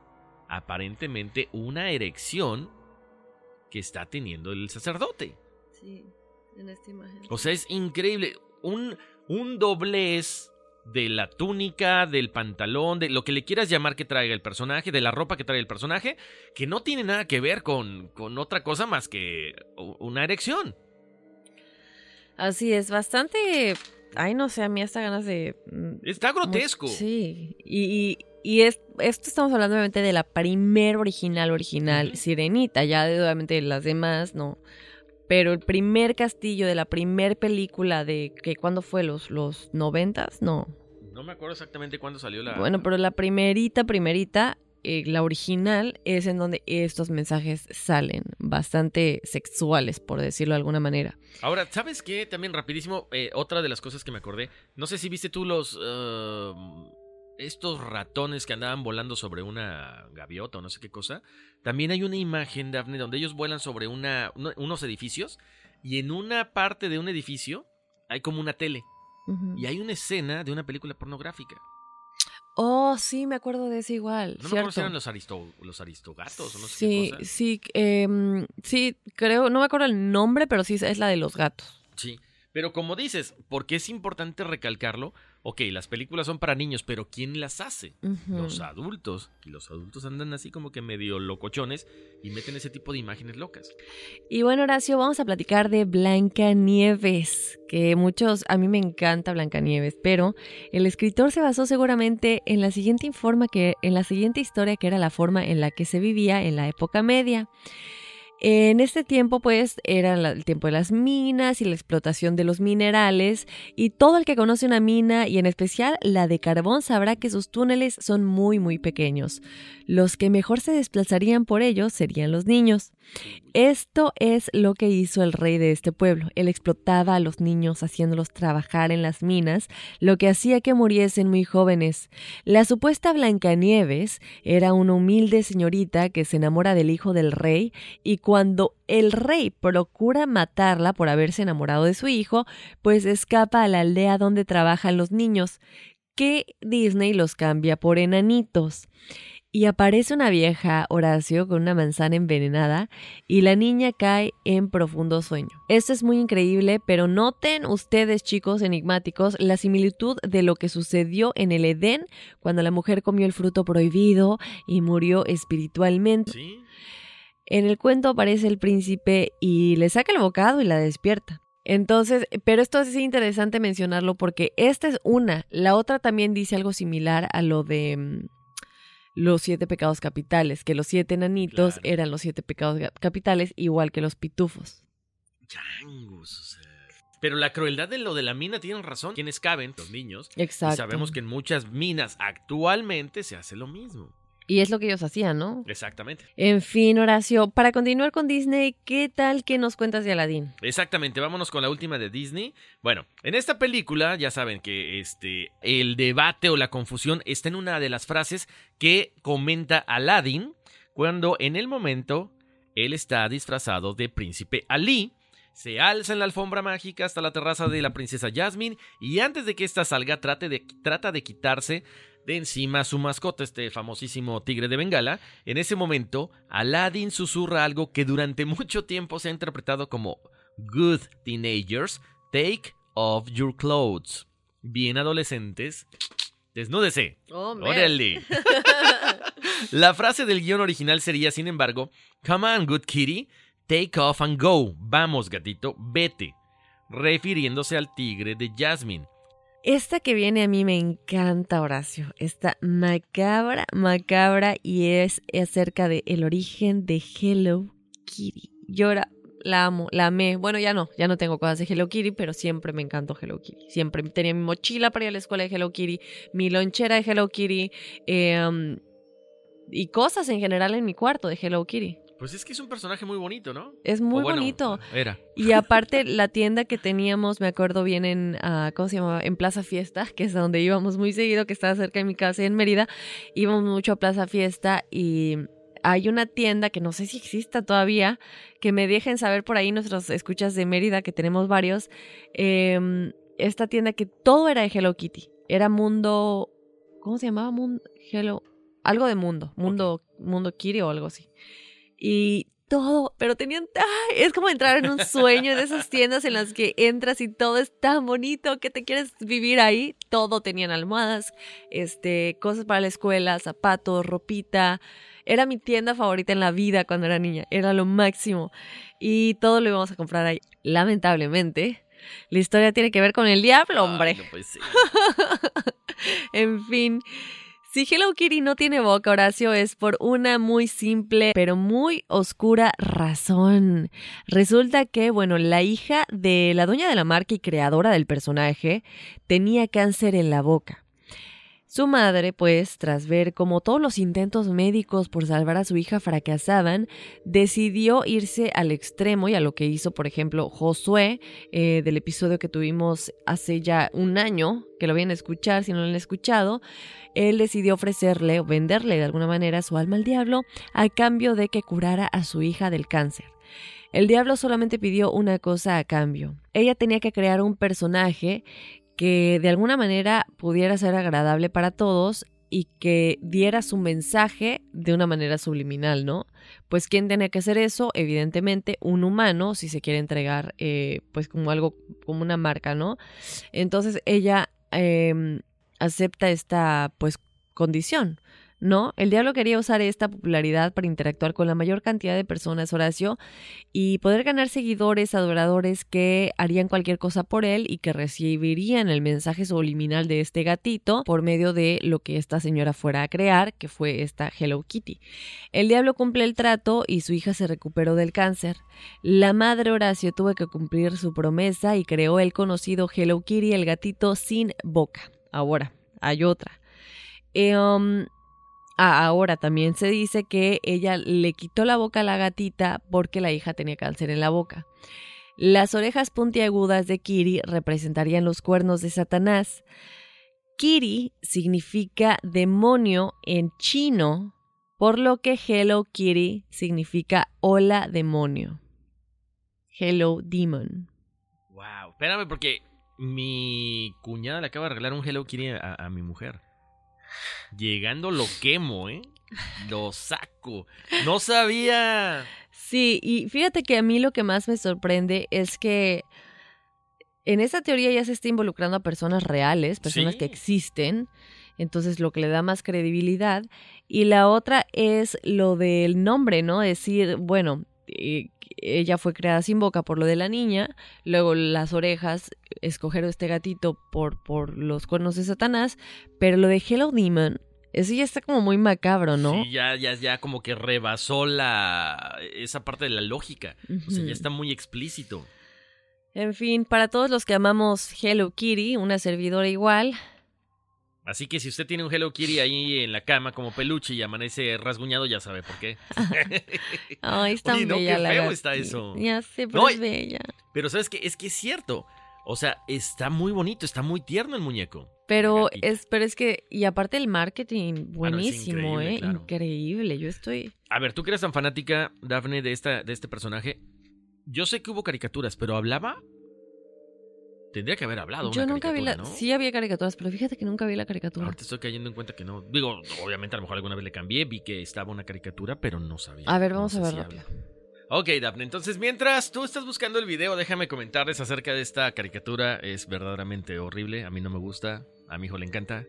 aparentemente una erección que está teniendo el sacerdote. Sí, en esta imagen. O sea, es increíble. Un, un doblez de la túnica, del pantalón, de lo que le quieras llamar que traiga el personaje, de la ropa que trae el personaje, que no tiene nada que ver con, con otra cosa más que una erección. Así es, bastante... Ay, no sé, a mí hasta ganas de... Mm, Está grotesco. Sí, y, y, es, esto estamos hablando obviamente de la primer original, original, Sirenita, ya de, obviamente las demás, no pero el primer castillo de la primer película de que cuándo fue los los noventas no. No me acuerdo exactamente cuándo salió la bueno pero la primerita primerita eh, la original es en donde estos mensajes salen bastante sexuales por decirlo de alguna manera. Ahora sabes qué también rapidísimo eh, otra de las cosas que me acordé. No sé si viste tú los eh, estos ratones que andaban volando sobre una gaviota o no sé qué cosa, también hay una imagen, Daphne, donde ellos vuelan sobre una, unos edificios y en una parte de un edificio hay como una tele. Y hay una escena de una película pornográfica. Oh, sí, me acuerdo de eso igual. No me acuerdo si eran los, los aristogatos o no sé sí, qué cosa. Sí, eh, sí, creo, no me acuerdo el nombre, pero sí es la de los gatos. Sí, pero como dices, porque es importante recalcarlo, ok, las películas son para niños, pero ¿quién las hace? Los adultos. Y los adultos andan así como que medio locochones y meten ese tipo de imágenes locas. Y bueno, Horacio, vamos a platicar de Blancanieves, que muchos, a mí me encanta Blancanieves, pero el escritor se basó seguramente en la siguiente informa que, en la siguiente historia que era la forma en la que se vivía en la época media. En este tiempo, pues, era el tiempo de las minas y la explotación de los minerales, y todo el que conoce una mina, y en especial la de carbón, sabrá que sus túneles son muy, muy pequeños. Los que mejor se desplazarían por ellos serían los niños. Esto es lo que hizo el rey de este pueblo. Él explotaba a los niños haciéndolos trabajar en las minas, lo que hacía que muriesen muy jóvenes. La supuesta Blancanieves era una humilde señorita que se enamora del hijo del rey y cuando el rey procura matarla por haberse enamorado de su hijo, pues escapa a la aldea donde trabajan los niños, que Disney los cambia por enanitos y aparece una vieja, Horacio, con una manzana envenenada y la niña cae en profundo sueño. Esto es muy increíble, pero noten ustedes, chicos enigmáticos, la similitud de lo que sucedió en el Edén cuando la mujer comió el fruto prohibido y murió espiritualmente. En el cuento aparece el príncipe y le saca el bocado y la despierta. Entonces, pero esto es interesante mencionarlo porque esta es una. La otra también dice algo similar a lo de mm, los siete pecados capitales, que los siete enanitos eran los siete pecados capitales, igual que los pitufos. Changos, Pero la crueldad de lo de la mina tienen razón. Quienes caben, los niños. Exacto. Y sabemos que en muchas minas actualmente se hace lo mismo. Y es lo que ellos hacían, ¿no? Exactamente. En fin, Horacio, para continuar con Disney, ¿qué tal que nos cuentas de Aladdin? Exactamente, vámonos con la última de Disney. Bueno, en esta película ya saben que este el debate o la confusión está en una de las frases que comenta Aladdin cuando en el momento él está disfrazado de príncipe Ali. Se alza en la alfombra mágica hasta la terraza de la princesa Jasmine y antes de que ésta salga trate de, trata de quitarse de encima a su mascota, este famosísimo tigre de Bengala. En ese momento, Aladdin susurra algo que durante mucho tiempo se ha interpretado como Good teenagers, take off your clothes. Bien adolescentes, desnúdese. Oh, ¡Órale! La frase del guion original sería, sin embargo, Come on, good kitty, take off and go. Vamos, gatito, vete. Refiriéndose al tigre de Jasmine. Esta que viene a mí me encanta, Horacio. Esta macabra, macabra y es acerca de el origen de Hello Kitty. Yo la amo, la amé. Bueno, ya no, ya no tengo cosas de Hello Kitty, pero siempre me encantó Hello Kitty. Siempre tenía mi mochila para ir a la escuela de Hello Kitty, mi lonchera de Hello Kitty em, y cosas en general en mi cuarto de Hello Kitty. Pues es que es un personaje muy bonito, ¿no? Es muy bonito. Era. Y aparte, la tienda que teníamos, me acuerdo bien en, uh, ¿cómo se llamaba? En Plaza Fiesta, que es donde íbamos muy seguido, que estaba cerca de mi casa en Mérida. Íbamos mucho a Plaza Fiesta y hay una tienda que no sé si exista todavía, que me dejen saber por ahí nuestros escuchas de Mérida, que tenemos varios. Eh, esta tienda que todo era de Hello Kitty. Era mundo. ¿Cómo se llamaba? Mundo. Hello. Algo de mundo. Mundo, mundo Kitty o algo así. Y todo, pero tenían, es como entrar en un sueño de esas tiendas en las que entras y todo es tan bonito que te quieres vivir ahí. Todo tenían almohadas, este, cosas para la escuela, zapatos, ropita. Era mi tienda favorita en la vida cuando era niña, era lo máximo. Y todo lo íbamos a comprar ahí. Lamentablemente, la historia tiene que ver con el diablo, hombre. Ay, no puede ser. en fin. Si Hello Kitty no tiene boca, Horacio, es por una muy simple pero muy oscura razón. Resulta que, bueno, la hija de la dueña de la marca y creadora del personaje tenía cáncer en la boca. Su madre, pues, tras ver cómo todos los intentos médicos por salvar a su hija fracasaban, decidió irse al extremo y a lo que hizo, por ejemplo, Josué, eh, del episodio que tuvimos hace ya un año, que lo vienen a escuchar si no lo han escuchado, él decidió ofrecerle o venderle de alguna manera su alma al diablo a cambio de que curara a su hija del cáncer. El diablo solamente pidió una cosa a cambio. Ella tenía que crear un personaje que de alguna manera pudiera ser agradable para todos y que diera su mensaje de una manera subliminal, ¿no? Pues ¿quién tenía que hacer eso? Evidentemente un humano, si se quiere entregar, eh, pues como algo, como una marca, ¿no? Entonces ella eh, acepta esta, pues, condición. No, el diablo quería usar esta popularidad para interactuar con la mayor cantidad de personas, Horacio, y poder ganar seguidores, adoradores que harían cualquier cosa por él y que recibirían el mensaje subliminal de este gatito por medio de lo que esta señora fuera a crear, que fue esta Hello Kitty. El diablo cumple el trato y su hija se recuperó del cáncer. La madre Horacio tuvo que cumplir su promesa y creó el conocido Hello Kitty, el gatito sin boca. Ahora, hay otra. Eh, um, Ah, ahora también se dice que ella le quitó la boca a la gatita porque la hija tenía cáncer en la boca. Las orejas puntiagudas de Kiri representarían los cuernos de Satanás. Kiri significa demonio en chino, por lo que Hello Kitty significa hola demonio. Hello Demon. Wow, espérame porque mi cuñada le acaba de regalar un Hello Kitty a, a mi mujer. Llegando lo quemo, ¿eh? Lo saco. No sabía. Sí, y fíjate que a mí lo que más me sorprende es que en esa teoría ya se está involucrando a personas reales, personas Sí. que existen. Entonces, lo que le da más credibilidad. Y la otra es lo del nombre, ¿no? Decir, bueno, eh, ella fue creada sin boca por lo de la niña, luego las orejas, escoger este gatito por, por los cuernos de Satanás, pero lo de Hello Demon, eso ya está como muy macabro, ¿no? Sí, ya, ya, ya como que rebasó la esa parte de la lógica. O sea, ya está muy explícito. En fin, para todos los que amamos Hello Kitty, una servidora igual, Así que si usted tiene un Hello Kitty ahí en la cama como peluche y amanece rasguñado, ya sabe por qué. Ay, está Oye, no, bella qué la feo gatita. está eso. Ya sé, pero No, es bella. Pero sabes que es que es cierto. O sea, está muy bonito, está muy tierno el muñeco. Pero es, pero es que, y aparte el marketing, buenísimo, increíble, ¿eh? claro. Increíble. Yo estoy. A ver, tú que eres tan fanática, Daphne, de, esta, de este personaje. Yo sé que hubo caricaturas, pero ¿hablaba? Tendría que haber hablado. Yo una nunca vi la. ¿no? Sí había caricaturas, pero fíjate que nunca vi la caricatura. Ahorita estoy cayendo en cuenta que no. Digo, obviamente a lo mejor alguna vez le cambié, vi que estaba una caricatura, pero no sabía. A ver, No vamos sé a ver si rápido. Ok, Daphne, entonces mientras tú estás buscando el video, déjame comentarles acerca de esta caricatura. Es verdaderamente horrible, a mí no me gusta, a mi hijo le encanta.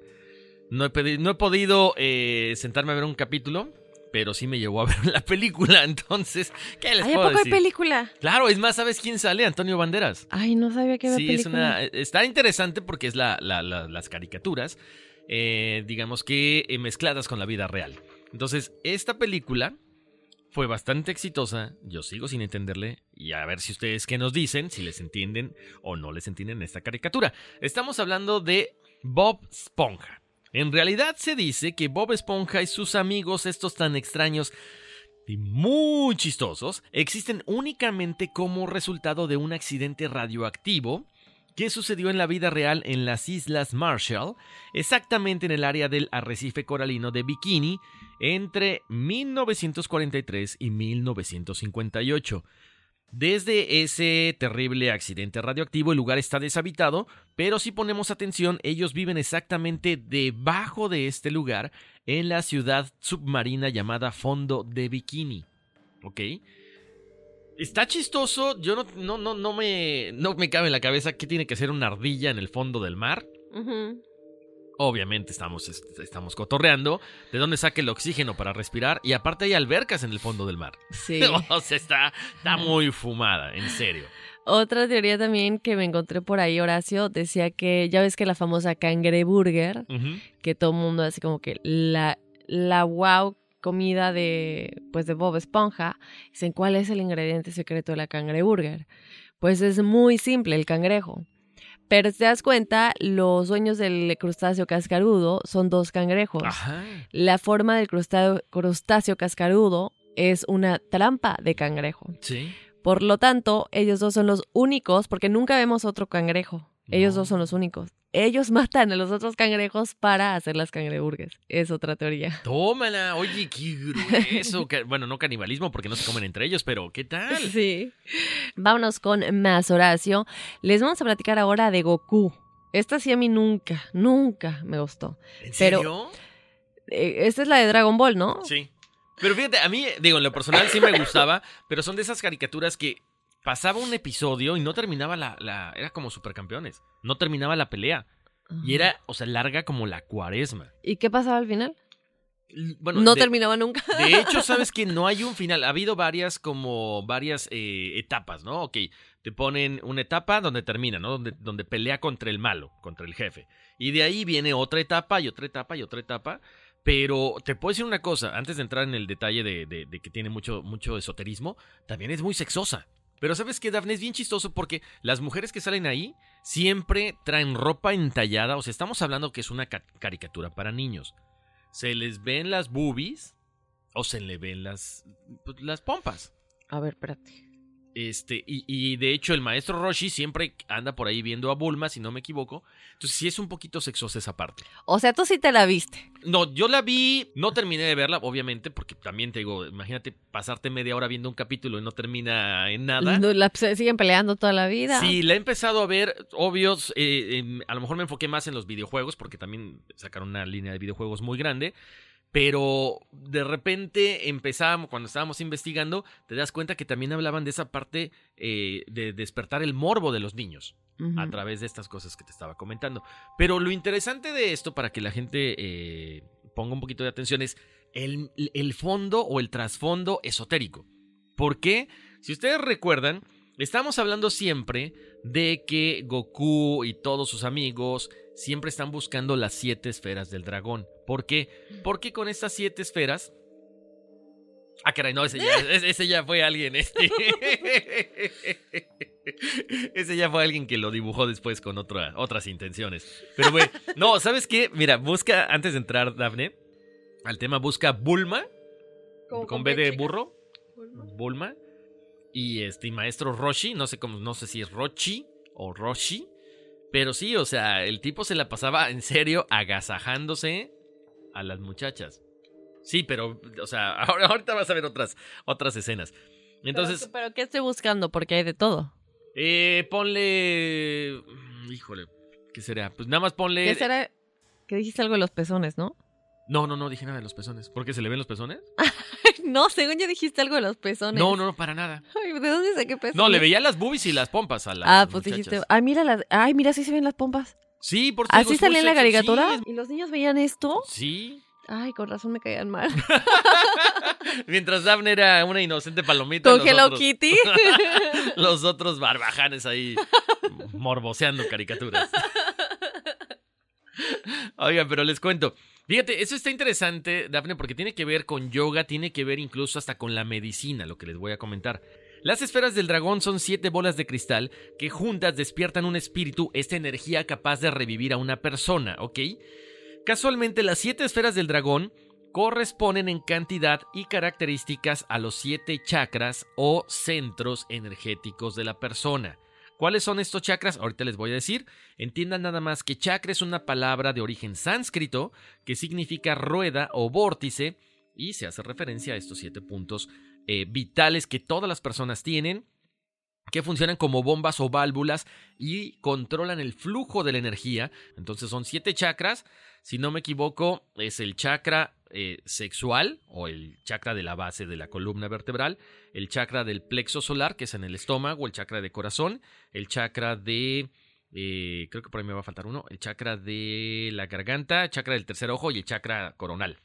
No he, pedi- no he podido eh, sentarme a ver un capítulo, pero sí me llevó a ver la película, entonces, ¿qué les Ay, ¿a puedo poco hay decir? película? Claro, es más, ¿sabes quién sale? Antonio Banderas. Ay, no sabía que había Sí, es película. una, está interesante porque es la, la- la- las caricaturas, eh, digamos que eh, mezcladas con la vida real. Entonces, esta película fue bastante exitosa, yo sigo sin entenderle, y a ver si ustedes qué nos dicen, si les entienden o no les entienden esta caricatura. Estamos hablando de Bob Esponja. En realidad se dice que Bob Esponja y sus amigos, estos tan extraños, y muy chistosos existen únicamente como resultado de un accidente radioactivo que sucedió en la vida real en las Islas Marshall, exactamente en el área del arrecife coralino de Bikini, entre 1943 y 1958. Desde ese terrible accidente radioactivo el lugar está deshabitado, pero si ponemos atención ellos viven exactamente debajo de este lugar en la ciudad submarina llamada Fondo de Bikini. ¿Ok? Está chistoso, yo no, no, no, no, me, no me cabe en la cabeza qué tiene que ser una ardilla en el fondo del mar. Obviamente estamos, estamos cotorreando. ¿De dónde saque el oxígeno para respirar? Y aparte hay albercas en el fondo del mar. Sí. o sea, está, está muy fumada, en serio. Otra teoría también que me encontré por ahí, Horacio, decía que ya ves que la famosa cangreburger, que todo el mundo así como que la, la wow comida de, pues de Bob Esponja, dicen cuál es el ingrediente secreto de la cangreburger. Pues es muy simple, el cangrejo. Pero si te das cuenta, los dueños del crustáceo cascarudo son dos cangrejos. La forma del crustáceo, crustáceo cascarudo es una trampa de cangrejo. Sí. Por lo tanto, ellos dos son los únicos, porque nunca vemos otro cangrejo. Ellos dos son los únicos. Ellos matan a los otros cangrejos para hacer las cangreburgues. Es otra teoría. Tómala, oye, qué grueso. bueno, no canibalismo porque no se comen entre ellos, pero ¿qué tal? Sí. Vámonos con más Horacio. Les vamos a platicar ahora de Goku. Esta sí a mí nunca, nunca me gustó. ¿En pero, serio? eh, esta es la de Dragon Ball, ¿no? Sí. Pero fíjate, a mí, digo, en lo personal sí me gustaba, pero son de esas caricaturas que pasaba un episodio y no terminaba la, la era como supercampeones, no terminaba la pelea. Y era, o sea, larga como la cuaresma. ¿Y qué pasaba al final? Bueno, no de- terminaba nunca. De hecho, sabes que no hay un final. Ha habido varias como varias eh, etapas, ¿no? Ok, te ponen una etapa donde termina, ¿no? Donde, donde pelea contra el malo, contra el jefe. Y de ahí viene otra etapa y otra etapa y otra etapa. Pero te puedo decir una cosa, antes de entrar en el detalle de, de- de que tiene mucho, mucho esoterismo, también es muy sexosa. Pero sabes que Daphne es bien chistoso porque las mujeres que salen ahí siempre traen ropa entallada. O sea, estamos hablando que es una ca- caricatura para niños. Se les ven las boobies o se le ven las, pues, las pompas. A ver, espérate. Este, y, y de hecho el maestro Roshi siempre anda por ahí viendo a Bulma, si no me equivoco. Entonces sí es un poquito sexosa esa parte. O sea, tú sí te la viste. No, yo la vi, no terminé de verla, obviamente, porque también te digo, imagínate pasarte media hora viendo un capítulo y no termina en nada. No, la- se siguen peleando toda la vida. Sí, la he empezado a ver, obvios, eh, em, a lo mejor me enfoqué más en los videojuegos, porque también sacaron una línea de videojuegos muy grande, pero de repente empezábamos, cuando estábamos investigando, te das cuenta que también hablaban de esa parte eh, de despertar el morbo de los niños a través de estas cosas que te estaba comentando. Pero lo interesante de esto, para que la gente eh, ponga un poquito de atención, es el, el fondo o el trasfondo esotérico. ¿Por qué? Si ustedes recuerdan, estamos hablando siempre de que Goku y todos sus amigos siempre están buscando las siete esferas del dragón. ¿Por qué? Porque con estas siete esferas... Ah, caray, no, ese ya, ese- ya fue alguien, este. Ese ya fue alguien que lo dibujó después con otra- otras intenciones. Pero bueno, no, ¿sabes qué? Mira, busca, antes de entrar, Dafne, al tema, busca Bulma, con con B de burro, Bulma, y este y maestro Roshi, no sé cómo, no sé si es Rochi o Roshi, pero sí, o sea, el tipo se la pasaba en serio agasajándose a las muchachas. Sí, pero, o sea, ahora- ahorita vas a ver otras, otras escenas. Entonces, ¿Pero, pero ¿qué estoy buscando? Porque hay de todo. eh, ponle. mm, Híjole, ¿qué será? Pues nada más ponle. ¿Qué será? Que dijiste algo de los pezones, ¿no? No, no, no dije nada de los pezones. ¿Por qué se le ven los pezones? no, según yo dijiste algo de los pezones. No, no, no, para nada. Ay, ¿De dónde saqué pezones? No, le veía las boobies y las pompas a las. Ah, pues muchachas. dijiste. Ay, mira las. Ay, mira, sí se ven las pompas. Sí, por digo, ¿Así salía en la caricatura? Sí, ¿Y los niños veían esto? Sí. Ay, con razón me caían mal. Mientras Daphne era una inocente palomita. Con Hello otros- Kitty. los otros barbajanes ahí morboseando caricaturas. Oigan, pero les cuento. Fíjate, eso está interesante, Dafne, porque tiene que ver con yoga, tiene que ver incluso hasta con la medicina, lo que les voy a comentar. Las esferas del dragón son siete bolas de cristal que juntas despiertan un espíritu, esta energía capaz de revivir a una persona, ¿ok? Casualmente, las siete esferas del dragón corresponden en cantidad y características a los siete chakras o centros energéticos de la persona. ¿Cuáles son estos chakras? Ahorita les voy a decir. Entiendan nada más que chakra es una palabra de origen sánscrito que significa rueda o vórtice y se hace referencia a estos siete puntos eh, vitales que todas las personas tienen que funcionan como bombas o válvulas y controlan el flujo de la energía. Entonces son siete chakras. Si no me equivoco, es el chakra eh, sexual o el chakra de la base de la columna vertebral, el chakra del plexo solar, que es en el estómago, el chakra de corazón, el chakra de... Eh, creo que por ahí me va a faltar uno, el chakra de la garganta, el chakra del tercer ojo y el chakra coronal,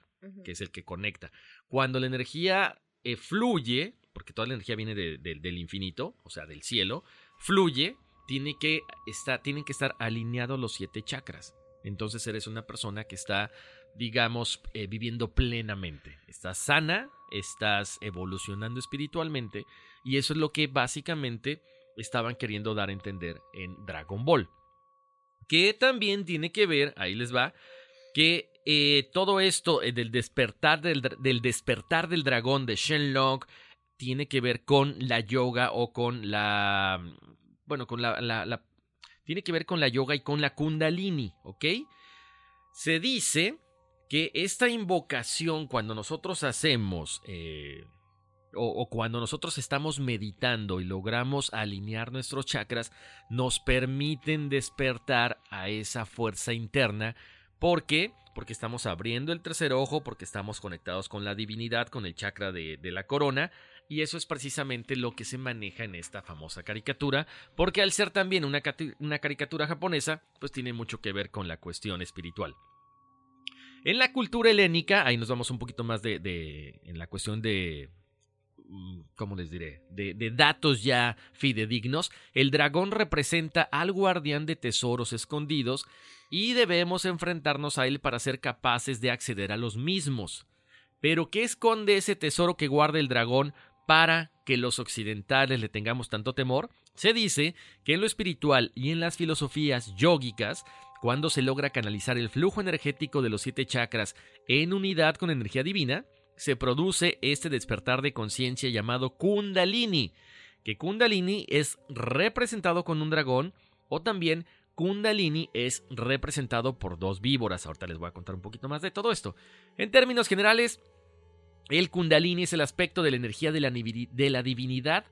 que es el que conecta. Cuando la energía eh, fluye, porque toda la energía viene del infinito, o sea, del cielo, fluye, tiene que estar, tienen que estar alineados los siete chakras. Entonces eres una persona que está, digamos, eh, viviendo plenamente. Estás sana, estás evolucionando espiritualmente y eso es lo que básicamente estaban queriendo dar a entender en Dragon Ball. Que también tiene que ver, ahí les va, que eh, todo esto eh, del despertar del, del, despertar del dragón de Shenlong tiene que ver con la yoga o con la bueno con la, la, tiene que ver con la yoga y con la kundalini, ¿ok? Se dice que esta invocación cuando nosotros hacemos eh, o, cuando nosotros estamos meditando y logramos alinear nuestros chakras, nos permiten despertar a esa fuerza interna. ¿Por qué? Porque estamos abriendo el tercer ojo, porque estamos conectados con la divinidad, con el chakra de, la corona, y eso es precisamente lo que se maneja en esta famosa caricatura, porque al ser también una caricatura japonesa, pues tiene mucho que ver con la cuestión espiritual. En la cultura helénica, ahí nos vamos un poquito más de, en la cuestión de, mm, ¿cómo les diré? De, de, datos ya fidedignos, el dragón representa al guardián de tesoros escondidos y debemos enfrentarnos a él para ser capaces de acceder a los mismos. Pero ¿qué esconde ese tesoro que guarda el dragón para que los occidentales le tengamos tanto temor? Se dice que en lo espiritual y en las filosofías yógicas, cuando se logra canalizar el flujo energético de los siete chakras en unidad con energía divina, se produce este despertar de conciencia llamado Kundalini, que Kundalini es representado con un dragón o también Kundalini es representado por dos víboras. Ahorita les voy a contar un poquito más de todo esto. En términos generales, el kundalini es el aspecto de la energía de la, divinidad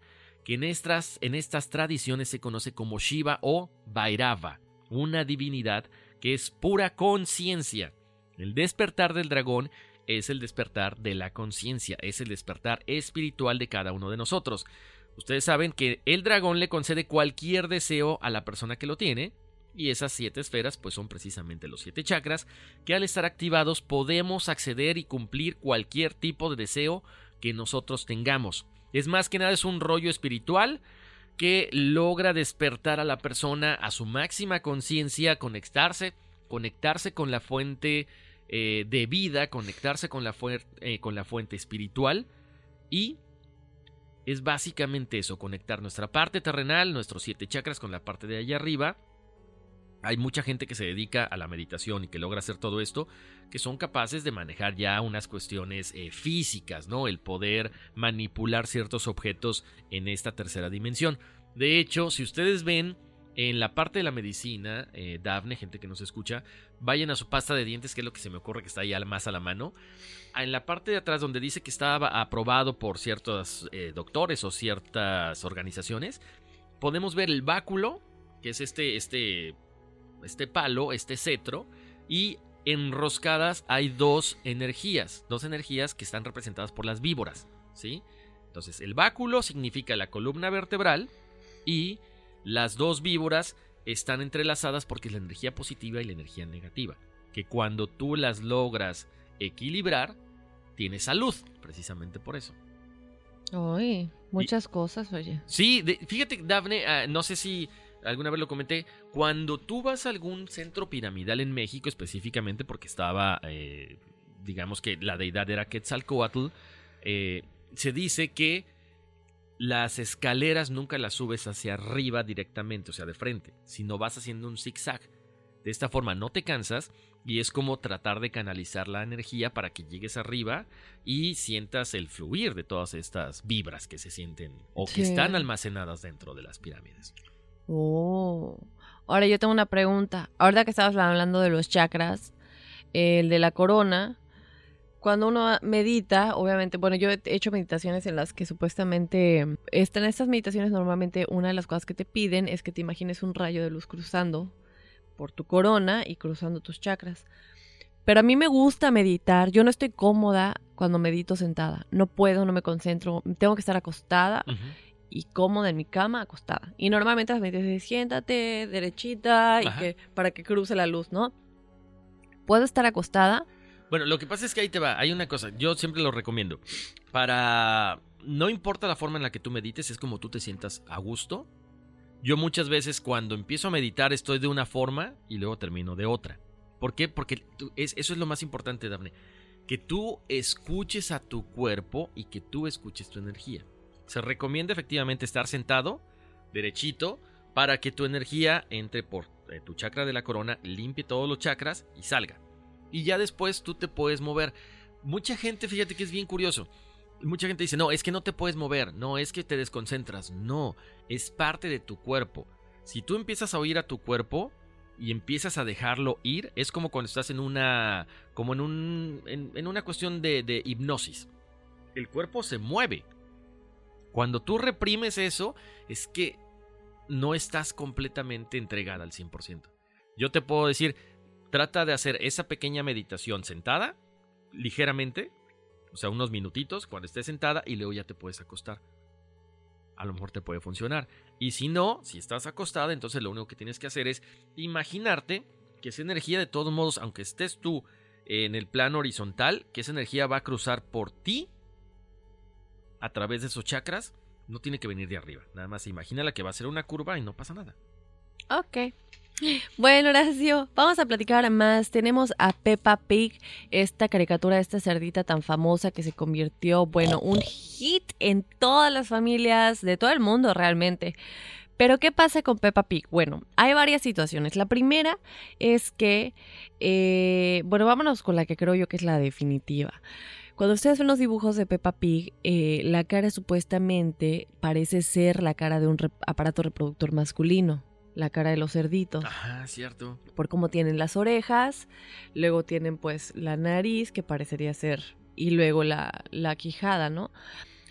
que en estas, en estas tradiciones se conoce como Shiva o Bhairava, una divinidad que es pura conciencia. El despertar del dragón es el despertar de la conciencia, es el despertar espiritual de cada uno de nosotros. Ustedes saben que el dragón le concede cualquier deseo a la persona que lo tiene, y esas siete esferas pues son precisamente los siete chakras que al estar activados podemos acceder y cumplir cualquier tipo de deseo que nosotros tengamos. Es más que nada es un rollo espiritual que logra despertar a la persona a su máxima conciencia, conectarse, conectarse con la fuente eh, de vida, conectarse con la, eh, con la fuente espiritual y es básicamente eso, conectar nuestra parte terrenal, nuestros siete chakras con la parte de allá arriba hay mucha gente que se dedica a la meditación y que logra hacer todo esto, que son capaces de manejar ya unas cuestiones eh, físicas, ¿no? El poder manipular ciertos objetos en esta tercera dimensión. De hecho, si ustedes ven en la parte de la medicina, eh, Dafne, gente que nos escucha, vayan a su pasta de dientes, que es lo que se me ocurre que está ahí más a la mano. Ah, en la parte de atrás, donde dice que estaba aprobado por ciertos eh, doctores o ciertas organizaciones, podemos ver el báculo, que es este, este este palo, este cetro, y enroscadas hay dos energías, dos energías que están representadas por las víboras, ¿sí? Entonces, el báculo significa la columna vertebral y las dos víboras están entrelazadas porque es la energía positiva y la energía negativa, que cuando tú las logras equilibrar, tienes salud, precisamente por eso. Uy, muchas cosas, oye. Sí, fíjate, Dafne, ah, no sé si alguna vez lo comenté, cuando tú vas a algún centro piramidal en México específicamente porque estaba, eh, digamos que la deidad era Quetzalcoatl, eh, se dice que las escaleras nunca las subes hacia arriba directamente, o sea, de frente, sino vas haciendo un zigzag. De esta forma no te cansas y es como tratar de canalizar la energía para que llegues arriba y sientas el fluir de todas estas vibras que se sienten o que Sí. están almacenadas dentro de las pirámides. Oh. Ahora yo tengo una pregunta. Ahorita que estabas hablando de los chakras, el de la corona, cuando uno medita, obviamente, bueno, yo he hecho meditaciones en las que supuestamente, están estas meditaciones normalmente una de las cosas que te piden es que te imagines un rayo de luz cruzando por tu corona y cruzando tus chakras. Pero a mí me gusta meditar, yo no estoy cómoda cuando medito sentada, no puedo, no me concentro, tengo que estar acostada y cómoda en mi cama acostada. Y normalmente las meditaciones siéntate derechita y que para que cruce la luz, ¿no? ¿Puedo estar acostada? Bueno, lo que pasa es que ahí te va, hay una cosa, yo siempre lo recomiendo. Para... No importa la forma en la que tú medites, es como tú te sientas a gusto. Yo muchas veces cuando empiezo a meditar estoy de una forma y luego termino de otra. ¿Por qué? Porque tú- es, eso es lo más importante, Dafne. Que tú escuches a tu cuerpo y que tú escuches tu energía. Se recomienda efectivamente estar sentado, derechito, para que tu energía entre por eh, tu chakra de la corona, limpie todos los chakras y salga. Y ya después tú te puedes mover. Mucha gente, fíjate que es bien curioso. Mucha gente dice, no, es que no te puedes mover, no, es que te desconcentras. No, es parte de tu cuerpo. Si tú empiezas a oír a tu cuerpo y empiezas a dejarlo ir, es como cuando estás en una, como en, un, en, una cuestión de hipnosis. El cuerpo se mueve. Cuando tú reprimes eso, es que no estás completamente entregada al 100%. Yo te puedo decir, trata de hacer esa pequeña meditación sentada, ligeramente, o sea, unos minutitos cuando estés sentada y luego ya te puedes acostar. A lo mejor te puede funcionar. Y si no, si estás acostada, entonces lo único que tienes que hacer es imaginarte que esa energía de todos modos, aunque estés tú en el plano horizontal, que esa energía va a cruzar por ti a través de esos chakras, no tiene que venir de arriba. Nada más imagínala que va a ser una curva y no pasa nada. Ok. Bueno, Horacio, vamos a platicar más. Tenemos a Peppa Pig, esta caricatura esta cerdita tan famosa que se convirtió, bueno, un hit en todas las familias de todo el mundo realmente. Pero ¿qué pasa con Peppa Pig? Bueno, hay varias situaciones. La primera es que, eh, bueno, vámonos con la que creo yo que es la definitiva. Cuando ustedes ven los dibujos de Peppa Pig, eh, la cara supuestamente parece ser la cara de un rep- aparato reproductor masculino, la cara de los cerditos Ajá, cierto. por cómo tienen las orejas, luego tienen pues la nariz que parecería ser y luego la, la quijada, ¿no?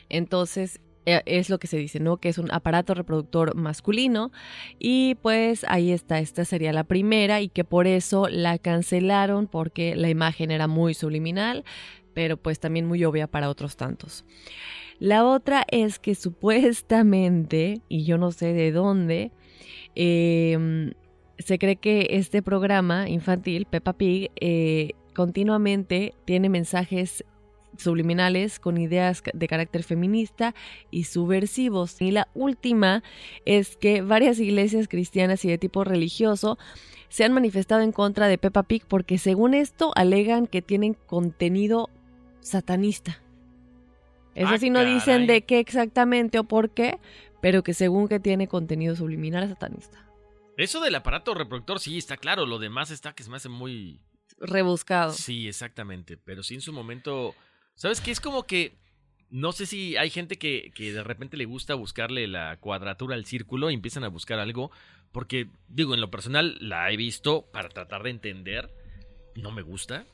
Entonces eh, es lo que se dice, ¿no? Que es un aparato reproductor masculino y pues ahí está, esta sería la primera y que por eso la cancelaron porque la imagen era muy subliminal, pero pues también muy obvia para otros tantos. La otra es que supuestamente, y yo no sé de dónde, eh, se cree que este programa infantil, Peppa Pig, eh, continuamente tiene mensajes subliminales con ideas de carácter feminista y subversivos. Y la última es que varias iglesias cristianas y de tipo religioso se han manifestado en contra de Peppa Pig porque según esto alegan que tienen contenido satanista. Eso Ah, sí no dicen de qué exactamente o por qué, pero que según que tiene contenido subliminal satanista. Eso del aparato reproductor, sí, está claro. Lo demás está que se me hace muy. Rebuscado. Sí, exactamente. Pero sí en su momento. ¿Sabes qué? Es como que. No sé si hay gente que, que de repente le gusta buscarle la cuadratura al círculo y empiezan a buscar algo. Porque, digo, en lo personal la he visto para tratar de entender. No me gusta.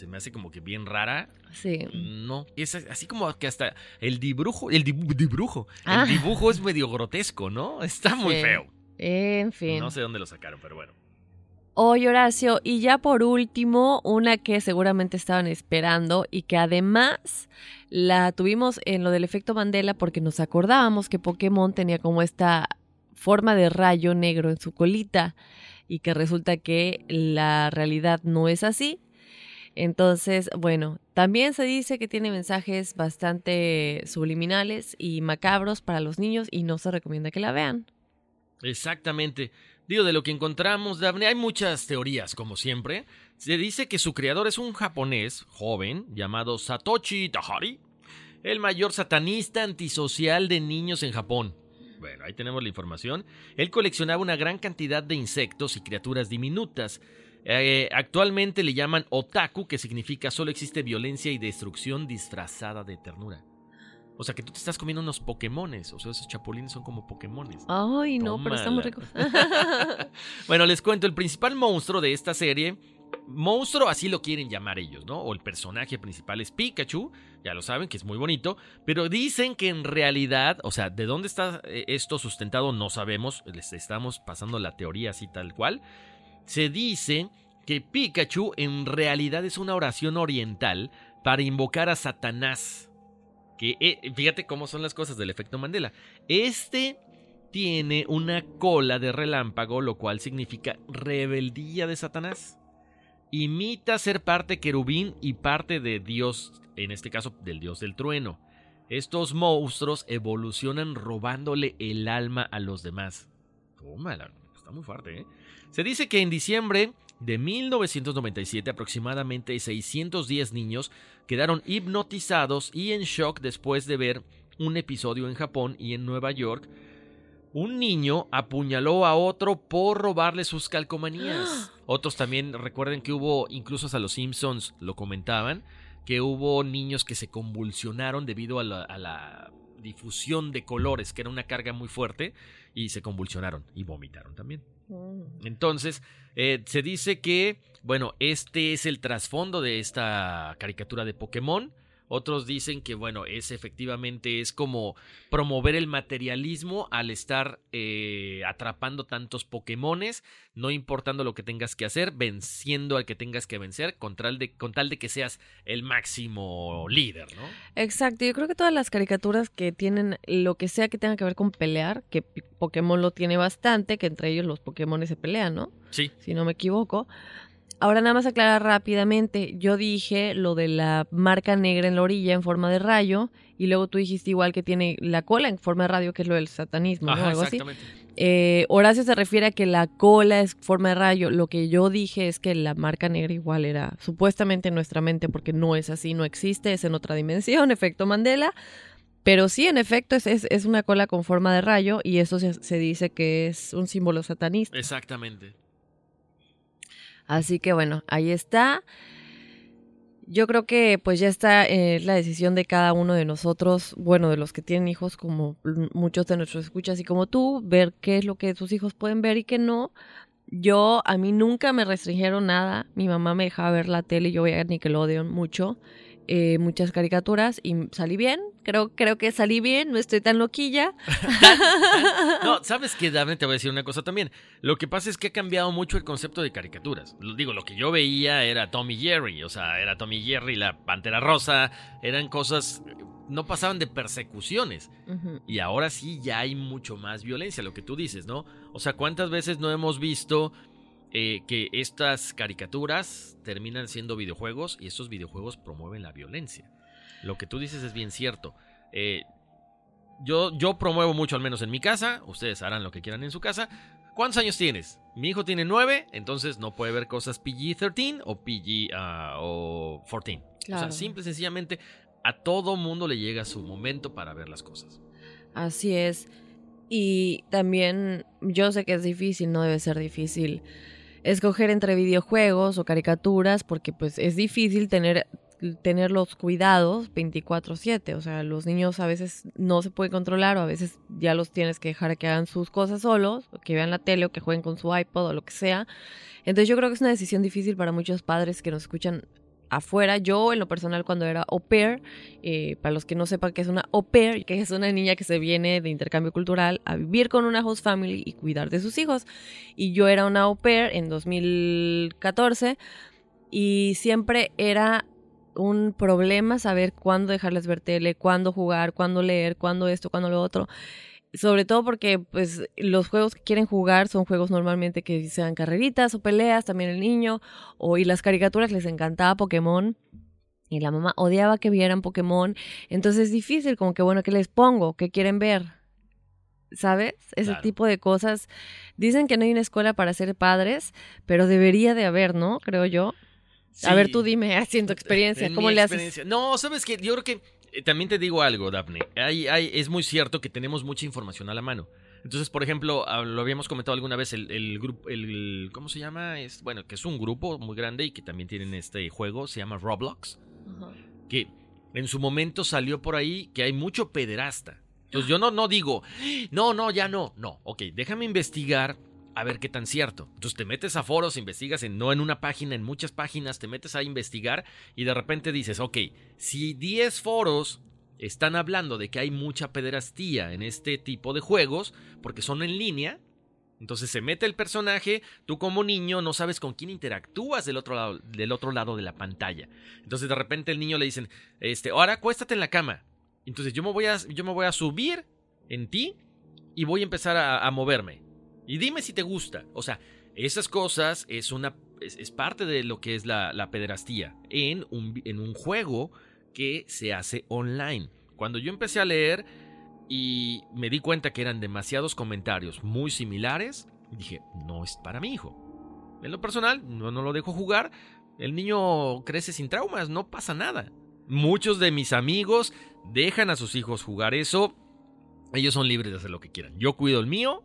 Se me hace como que bien rara. Sí. No. Es así como que hasta el dibujo. El dibu- dibujo. Ah. El dibujo es medio grotesco, ¿no? Está muy Sí. feo. En fin. No sé dónde lo sacaron, pero bueno. Oye, Horacio, y ya por último, una que seguramente estaban esperando y que además la tuvimos en lo del efecto Mandela porque nos acordábamos que Pokémon tenía como esta forma de rayo negro en su colita y que resulta que la realidad no es así. Entonces, bueno, también se dice que tiene mensajes bastante subliminales y macabros para los niños y no se recomienda que la vean. Exactamente. Digo, de lo que encontramos, Daphne, hay muchas teorías, como siempre. Se dice que su creador es un japonés joven llamado Satoshi Tajari, el mayor satanista antisocial de niños en Japón. Bueno, ahí tenemos la información. Él coleccionaba una gran cantidad de insectos y criaturas diminutas. Eh, actualmente le llaman otaku, que significa solo existe violencia y destrucción disfrazada de ternura. O sea que tú te estás comiendo unos Pokémones. O sea, esos chapulines son como Pokémones. Ay, no, pero está muy rico. bueno, les cuento, el principal monstruo de esta serie, monstruo así lo quieren llamar ellos, ¿no? O el personaje principal es Pikachu, ya lo saben que es muy bonito, pero dicen que en realidad, o sea, de dónde está eh, esto sustentado no sabemos, les estamos pasando la teoría así tal cual. Se dice que Pikachu en realidad es una oración oriental para invocar a Satanás que eh, fíjate cómo son las cosas del efecto Mandela. Este tiene una cola de relámpago, lo cual significa rebeldía de Satanás. Imita ser parte querubín y parte de Dios, en este caso del Dios del trueno. Estos monstruos evolucionan robándole el alma a los demás. Tómala, está muy fuerte, ¿eh? Se dice que en diciembre de 1997 aproximadamente 610 niños quedaron hipnotizados y en shock después de ver un episodio en Japón y en Nueva York. Un niño apuñaló a otro por robarle sus calcomanías. Otros también recuerden que hubo, incluso hasta los Simpsons lo comentaban, que hubo niños que se convulsionaron debido a la, a la difusión de colores, que era una carga muy fuerte, y se convulsionaron y vomitaron también. Mm. Entonces, eh, se dice que, bueno, este es el trasfondo de esta caricatura de Pokémon. Otros dicen que, bueno, es efectivamente es como promover el materialismo al estar eh, atrapando tantos Pokémones, no importando lo que tengas que hacer, venciendo al que tengas que vencer, con tal de, con tal de que seas el máximo líder, ¿no? Exacto, yo creo que todas las caricaturas que tienen lo que sea que tenga que ver con pelear, que Pokémon lo tiene bastante, que entre ellos los Pokémon se pelean, ¿no? Sí. Si no me equivoco. Ahora nada más aclarar rápidamente, yo dije lo de la marca negra en la orilla en forma de rayo y luego tú dijiste igual que tiene la cola en forma de rayo, que es lo del satanismo, ¿no? Algo exactamente. Eh, Horacio se refiere a que la cola es forma de rayo. Lo que yo dije es que la marca negra igual era supuestamente en nuestra mente porque no es así, no existe, es en otra dimensión, efecto Mandela. Pero sí, en efecto, es, es, una cola con forma de rayo y eso se, se dice que es un símbolo satanista. Exactamente. Así que bueno, ahí está. Yo creo que pues ya está eh, la decisión de cada uno de nosotros, bueno, de los que tienen hijos como muchos de nuestros escuchas y como tú, ver qué es lo que sus hijos pueden ver y qué no. Yo, a mí nunca me restringieron nada. Mi mamá me dejaba ver la tele, yo veía Nickelodeon mucho. Eh, muchas caricaturas y salí bien. Creo, creo que salí bien, no estoy tan loquilla. no, sabes que Daphne te voy a decir una cosa también. Lo que pasa es que ha cambiado mucho el concepto de caricaturas. Digo, lo que yo veía era Tommy Jerry, o sea, era Tommy Jerry, la Pantera Rosa, eran cosas no pasaban de persecuciones. Y ahora sí ya hay mucho más violencia, lo que tú dices, ¿no? O sea, ¿cuántas veces no hemos visto eh, que estas caricaturas terminan siendo videojuegos y estos videojuegos promueven la violencia. Lo que tú dices es bien cierto. Eh, yo, yo promuevo mucho, al menos en mi casa. Ustedes harán lo que quieran en su casa. ¿Cuántos años tienes? Mi hijo tiene 9, entonces no puede ver cosas PG-13 o PG ah, o 14. O sea, simple y sencillamente a todo mundo le llega su momento para ver las cosas. Así es. Y también yo sé que es difícil, no debe ser difícil escoger entre videojuegos o caricaturas porque pues es difícil tener tener los cuidados 24/7, o sea, los niños a veces no se pueden controlar o a veces ya los tienes que dejar que hagan sus cosas solos, o que vean la tele o que jueguen con su iPod o lo que sea. Entonces yo creo que es una decisión difícil para muchos padres que nos escuchan afuera. Yo, en lo personal, cuando era au pair, eh, para los que no sepan qué es una au pair, que es una niña que se viene de intercambio cultural a vivir con una host family y cuidar de sus hijos. Y yo era una au pair en 2014 y siempre era un problema saber cuándo dejarles ver tele, cuándo jugar, cuándo leer, cuándo esto, cuándo lo otro sobre todo porque pues los juegos que quieren jugar son juegos normalmente que sean carreritas o peleas, también el niño, o y las caricaturas les encantaba Pokémon. Y la mamá odiaba que vieran Pokémon. Entonces es difícil, como que bueno, ¿qué les pongo? ¿Qué quieren ver? ¿Sabes? Ese tipo de cosas. Dicen que no hay una escuela para ser padres, pero debería de haber, ¿no? Creo yo. A ver, tú dime, haciendo experiencia, ¿cómo le haces? No, sabes que yo creo que también te digo algo, Daphne. Hay, hay, es muy cierto que tenemos mucha información a la mano. Entonces, por ejemplo, ah, lo habíamos comentado alguna vez, el, el grupo, el, ¿cómo se llama? Es, bueno, que es un grupo muy grande y que también tienen este juego, se llama Roblox, que en su momento salió por ahí que hay mucho pederasta. Entonces yo no, no digo, no, no, ya no, no, ok, déjame investigar a ver qué tan cierto. Entonces te metes a foros, investigas en, no en una página, en muchas páginas, te metes a investigar y de repente dices, ok, si 10 foros están hablando de que hay mucha pederastía en este tipo de juegos, porque son en línea, entonces se mete el personaje, tú como niño no sabes con quién interactúas del otro lado, del otro lado de la pantalla. Entonces de repente el niño le dicen, este, ahora acuéstate en la cama. Entonces yo me voy a, yo me voy a subir en ti y voy a empezar a, moverme. Y dime si te gusta. O sea, esas cosas es una es, parte de lo que es la, la pederastía en un, en un juego que se hace online. Cuando yo empecé a leer y me di cuenta que eran demasiados comentarios muy similares, dije, no es para mi hijo. En lo personal, no, no lo dejo jugar. El niño crece sin traumas, no pasa nada. Muchos de mis amigos dejan a sus hijos jugar eso. Ellos son libres de hacer lo que quieran. Yo cuido el mío,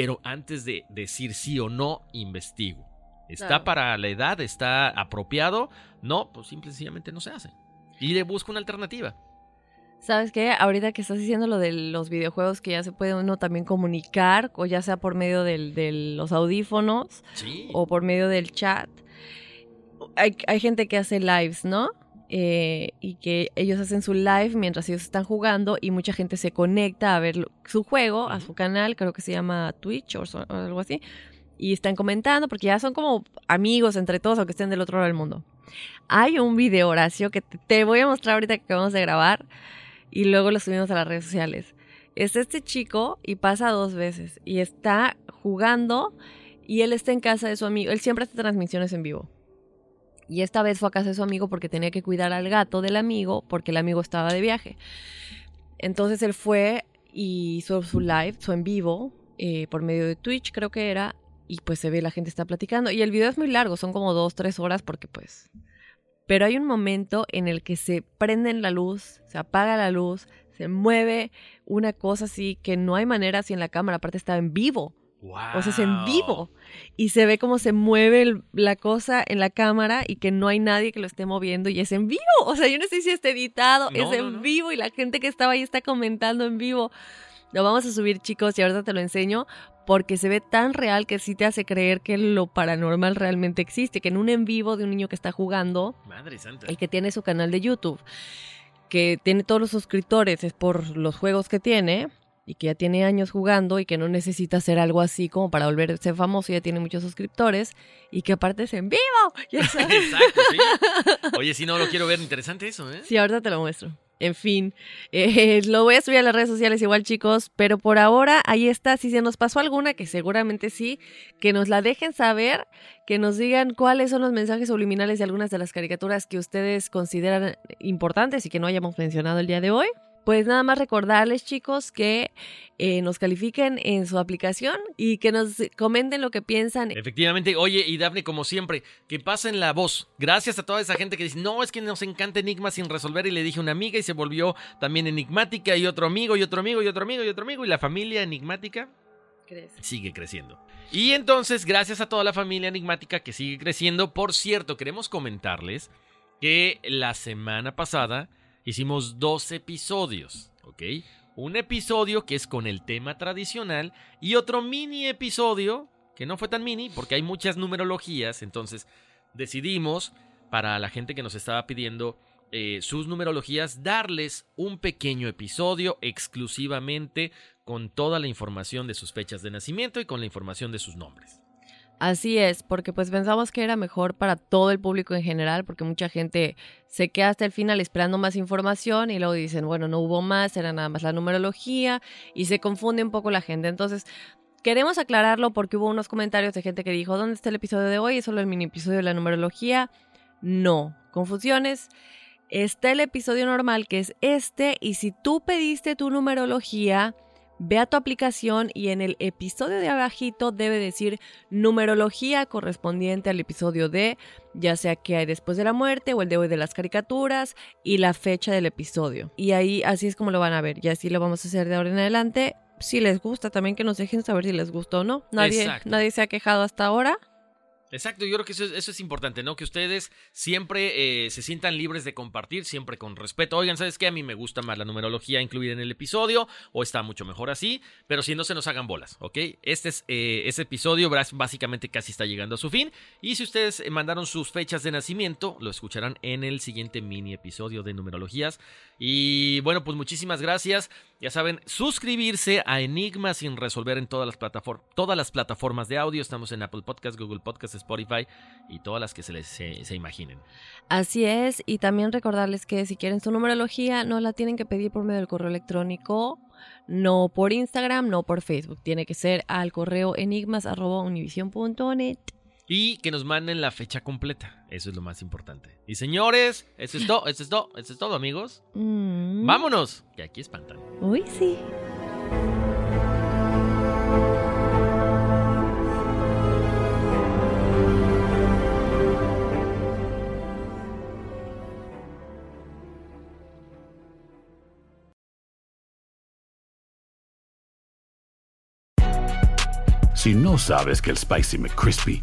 pero antes de decir sí o no, investigo. ¿Está para la edad? ¿Está apropiado? No, pues simple y sencillamente no se hace. Y le busco una alternativa. ¿Sabes qué? Ahorita que estás diciendo lo de los videojuegos que ya se puede uno también comunicar, o ya sea por medio de los audífonos o por medio del chat. Hay, hay gente que hace lives, ¿no? Eh, y que ellos hacen su live mientras ellos están jugando y mucha gente se conecta a ver su juego, a su canal, creo que se llama Twitch o algo así y están comentando porque ya son como amigos entre todos aunque estén del otro lado del mundo. Hay un video, Horacio, que te, voy a mostrar ahorita que vamos a grabar y luego lo subimos a las redes sociales. Es este chico y pasa dos veces y está jugando y él está en casa de su amigo. Él siempre hace transmisiones en vivo. Y esta vez fue a casa de su amigo porque tenía que cuidar al gato del amigo porque el amigo estaba de viaje. Entonces él fue y hizo su live, su en vivo, eh, por medio de Twitch creo que era, y pues se ve la gente está platicando. Y el video es muy largo, son como dos, tres horas porque pues... Pero hay un momento en el que se prende la luz, se apaga la luz, se mueve una cosa así que no hay manera si en la cámara, aparte está en vivo. O sea, es en vivo. Y se ve cómo se mueve la cosa en la cámara y que no hay nadie que lo esté moviendo y es en vivo. O sea, yo no sé si está editado, es en vivo y la gente que estaba ahí está comentando en vivo. Lo vamos a subir, chicos, y ahorita te lo enseño porque se ve tan real que sí te hace creer que lo paranormal realmente existe, que en un en vivo de un niño que está jugando, Madre santa. el que tiene su canal de YouTube, que tiene todos los suscriptores, es por los juegos que tiene y que ya tiene años jugando y que no necesita hacer algo así como para volverse famoso, ya tiene muchos suscriptores y que aparte es en vivo. Exacto, sí. Oye, si no lo quiero ver, interesante eso, ¿eh? Sí, ahorita te lo muestro. En fin, eh, lo voy a subir a las redes sociales igual chicos, pero por ahora ahí está, si se nos pasó alguna, que seguramente sí, que nos la dejen saber, que nos digan cuáles son los mensajes subliminales de algunas de las caricaturas que ustedes consideran importantes y que no hayamos mencionado el día de hoy. Pues nada más recordarles chicos que eh, nos califiquen en su aplicación y que nos comenten lo que piensan. Efectivamente, oye, y Daphne, como siempre, que pasen la voz. Gracias a toda esa gente que dice, no, es que nos encanta Enigma sin resolver y le dije a una amiga y se volvió también enigmática y otro amigo y otro amigo y otro amigo y otro amigo y la familia enigmática sigue creciendo. Y entonces, gracias a toda la familia enigmática que sigue creciendo. Por cierto, queremos comentarles que la semana pasada hicimos dos episodios, ¿ok? Un episodio que es con el tema tradicional y otro mini episodio que no fue tan mini porque hay muchas numerologías, entonces decidimos para la gente que nos estaba pidiendo eh, sus numerologías darles un pequeño episodio exclusivamente con toda la información de sus fechas de nacimiento y con la información de sus nombres. Así es, porque pues pensamos que era mejor para todo el público en general, porque mucha gente se queda hasta el final esperando más información y luego dicen, bueno, no hubo más, era nada más la numerología y se confunde un poco la gente. Entonces, queremos aclararlo porque hubo unos comentarios de gente que dijo, ¿dónde está el episodio de hoy? ¿Es solo el mini episodio de la numerología? No, confusiones. Está el episodio normal que es este y si tú pediste tu numerología, Ve a tu aplicación y en el episodio de abajito debe decir numerología correspondiente al episodio de, ya sea que hay después de la muerte o el de hoy de las caricaturas y la fecha del episodio. Y ahí así es como lo van a ver y así lo vamos a hacer de ahora en adelante si les gusta, también que nos dejen saber si les gustó o no. Nadie, Exacto. nadie se ha quejado hasta ahora. Exacto, yo creo que eso es, importante, ¿no? Que ustedes siempre eh, se sientan libres de compartir, siempre con respeto. Oigan, ¿sabes qué? A mí me gusta más la numerología incluida en el episodio, o está mucho mejor así, pero si no se nos hagan bolas, ¿ok? Este es eh, ese episodio básicamente casi está llegando a su fin, y si ustedes eh, mandaron sus fechas de nacimiento, lo escucharán en el siguiente mini episodio de numerologías. Y bueno, pues muchísimas gracias. Ya saben, suscribirse a Enigma sin resolver en todas las, plataform todas las plataformas de audio. Estamos en Apple Podcast, Google Podcast, Spotify y todas las que se les se, se imaginen. Así es, y también recordarles que si quieren su numerología, no la tienen que pedir por medio del correo electrónico, no por Instagram, no por Facebook. Tiene que ser al correo enigmas.univision.net. Y que nos manden la fecha completa. Eso es lo más importante. Y señores, eso es todo, eso es todo, eso es todo, amigos. Mm. Vámonos, que aquí espantan. Uy, sí. Si no sabes que el Spicy McCrispy